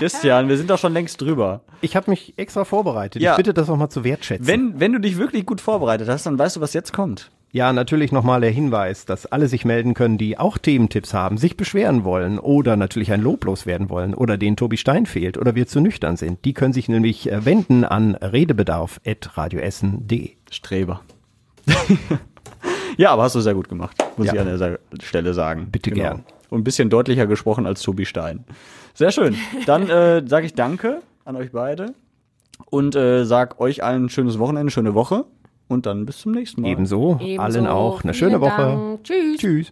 Christian, wir sind doch schon längst drüber. Ich habe mich extra vorbereitet. Ja. Ich bitte das auch mal zu wertschätzen. Wenn, wenn du dich wirklich gut vorbereitet hast, dann weißt du, was jetzt kommt. Ja, natürlich nochmal der Hinweis, dass alle sich melden können, die auch Thementipps haben, sich beschweren wollen oder natürlich ein Lob loswerden wollen oder denen Tobi Stein fehlt oder wir zu nüchtern sind. Die können sich nämlich äh, wenden an redebedarf.radioessen.de. Streber. ja, aber hast du sehr gut gemacht, muss Ja. ich an dieser Stelle sagen. Bitte gern. Und ein bisschen deutlicher gesprochen als Tobi Stein. Sehr schön. Dann äh, sage ich Danke an euch beide und äh, sag euch allen ein schönes Wochenende, schöne Woche und dann bis zum nächsten Mal. Ebenso, Ebenso. allen auch eine Vielen schöne Woche. Dank. Tschüss. Tschüss.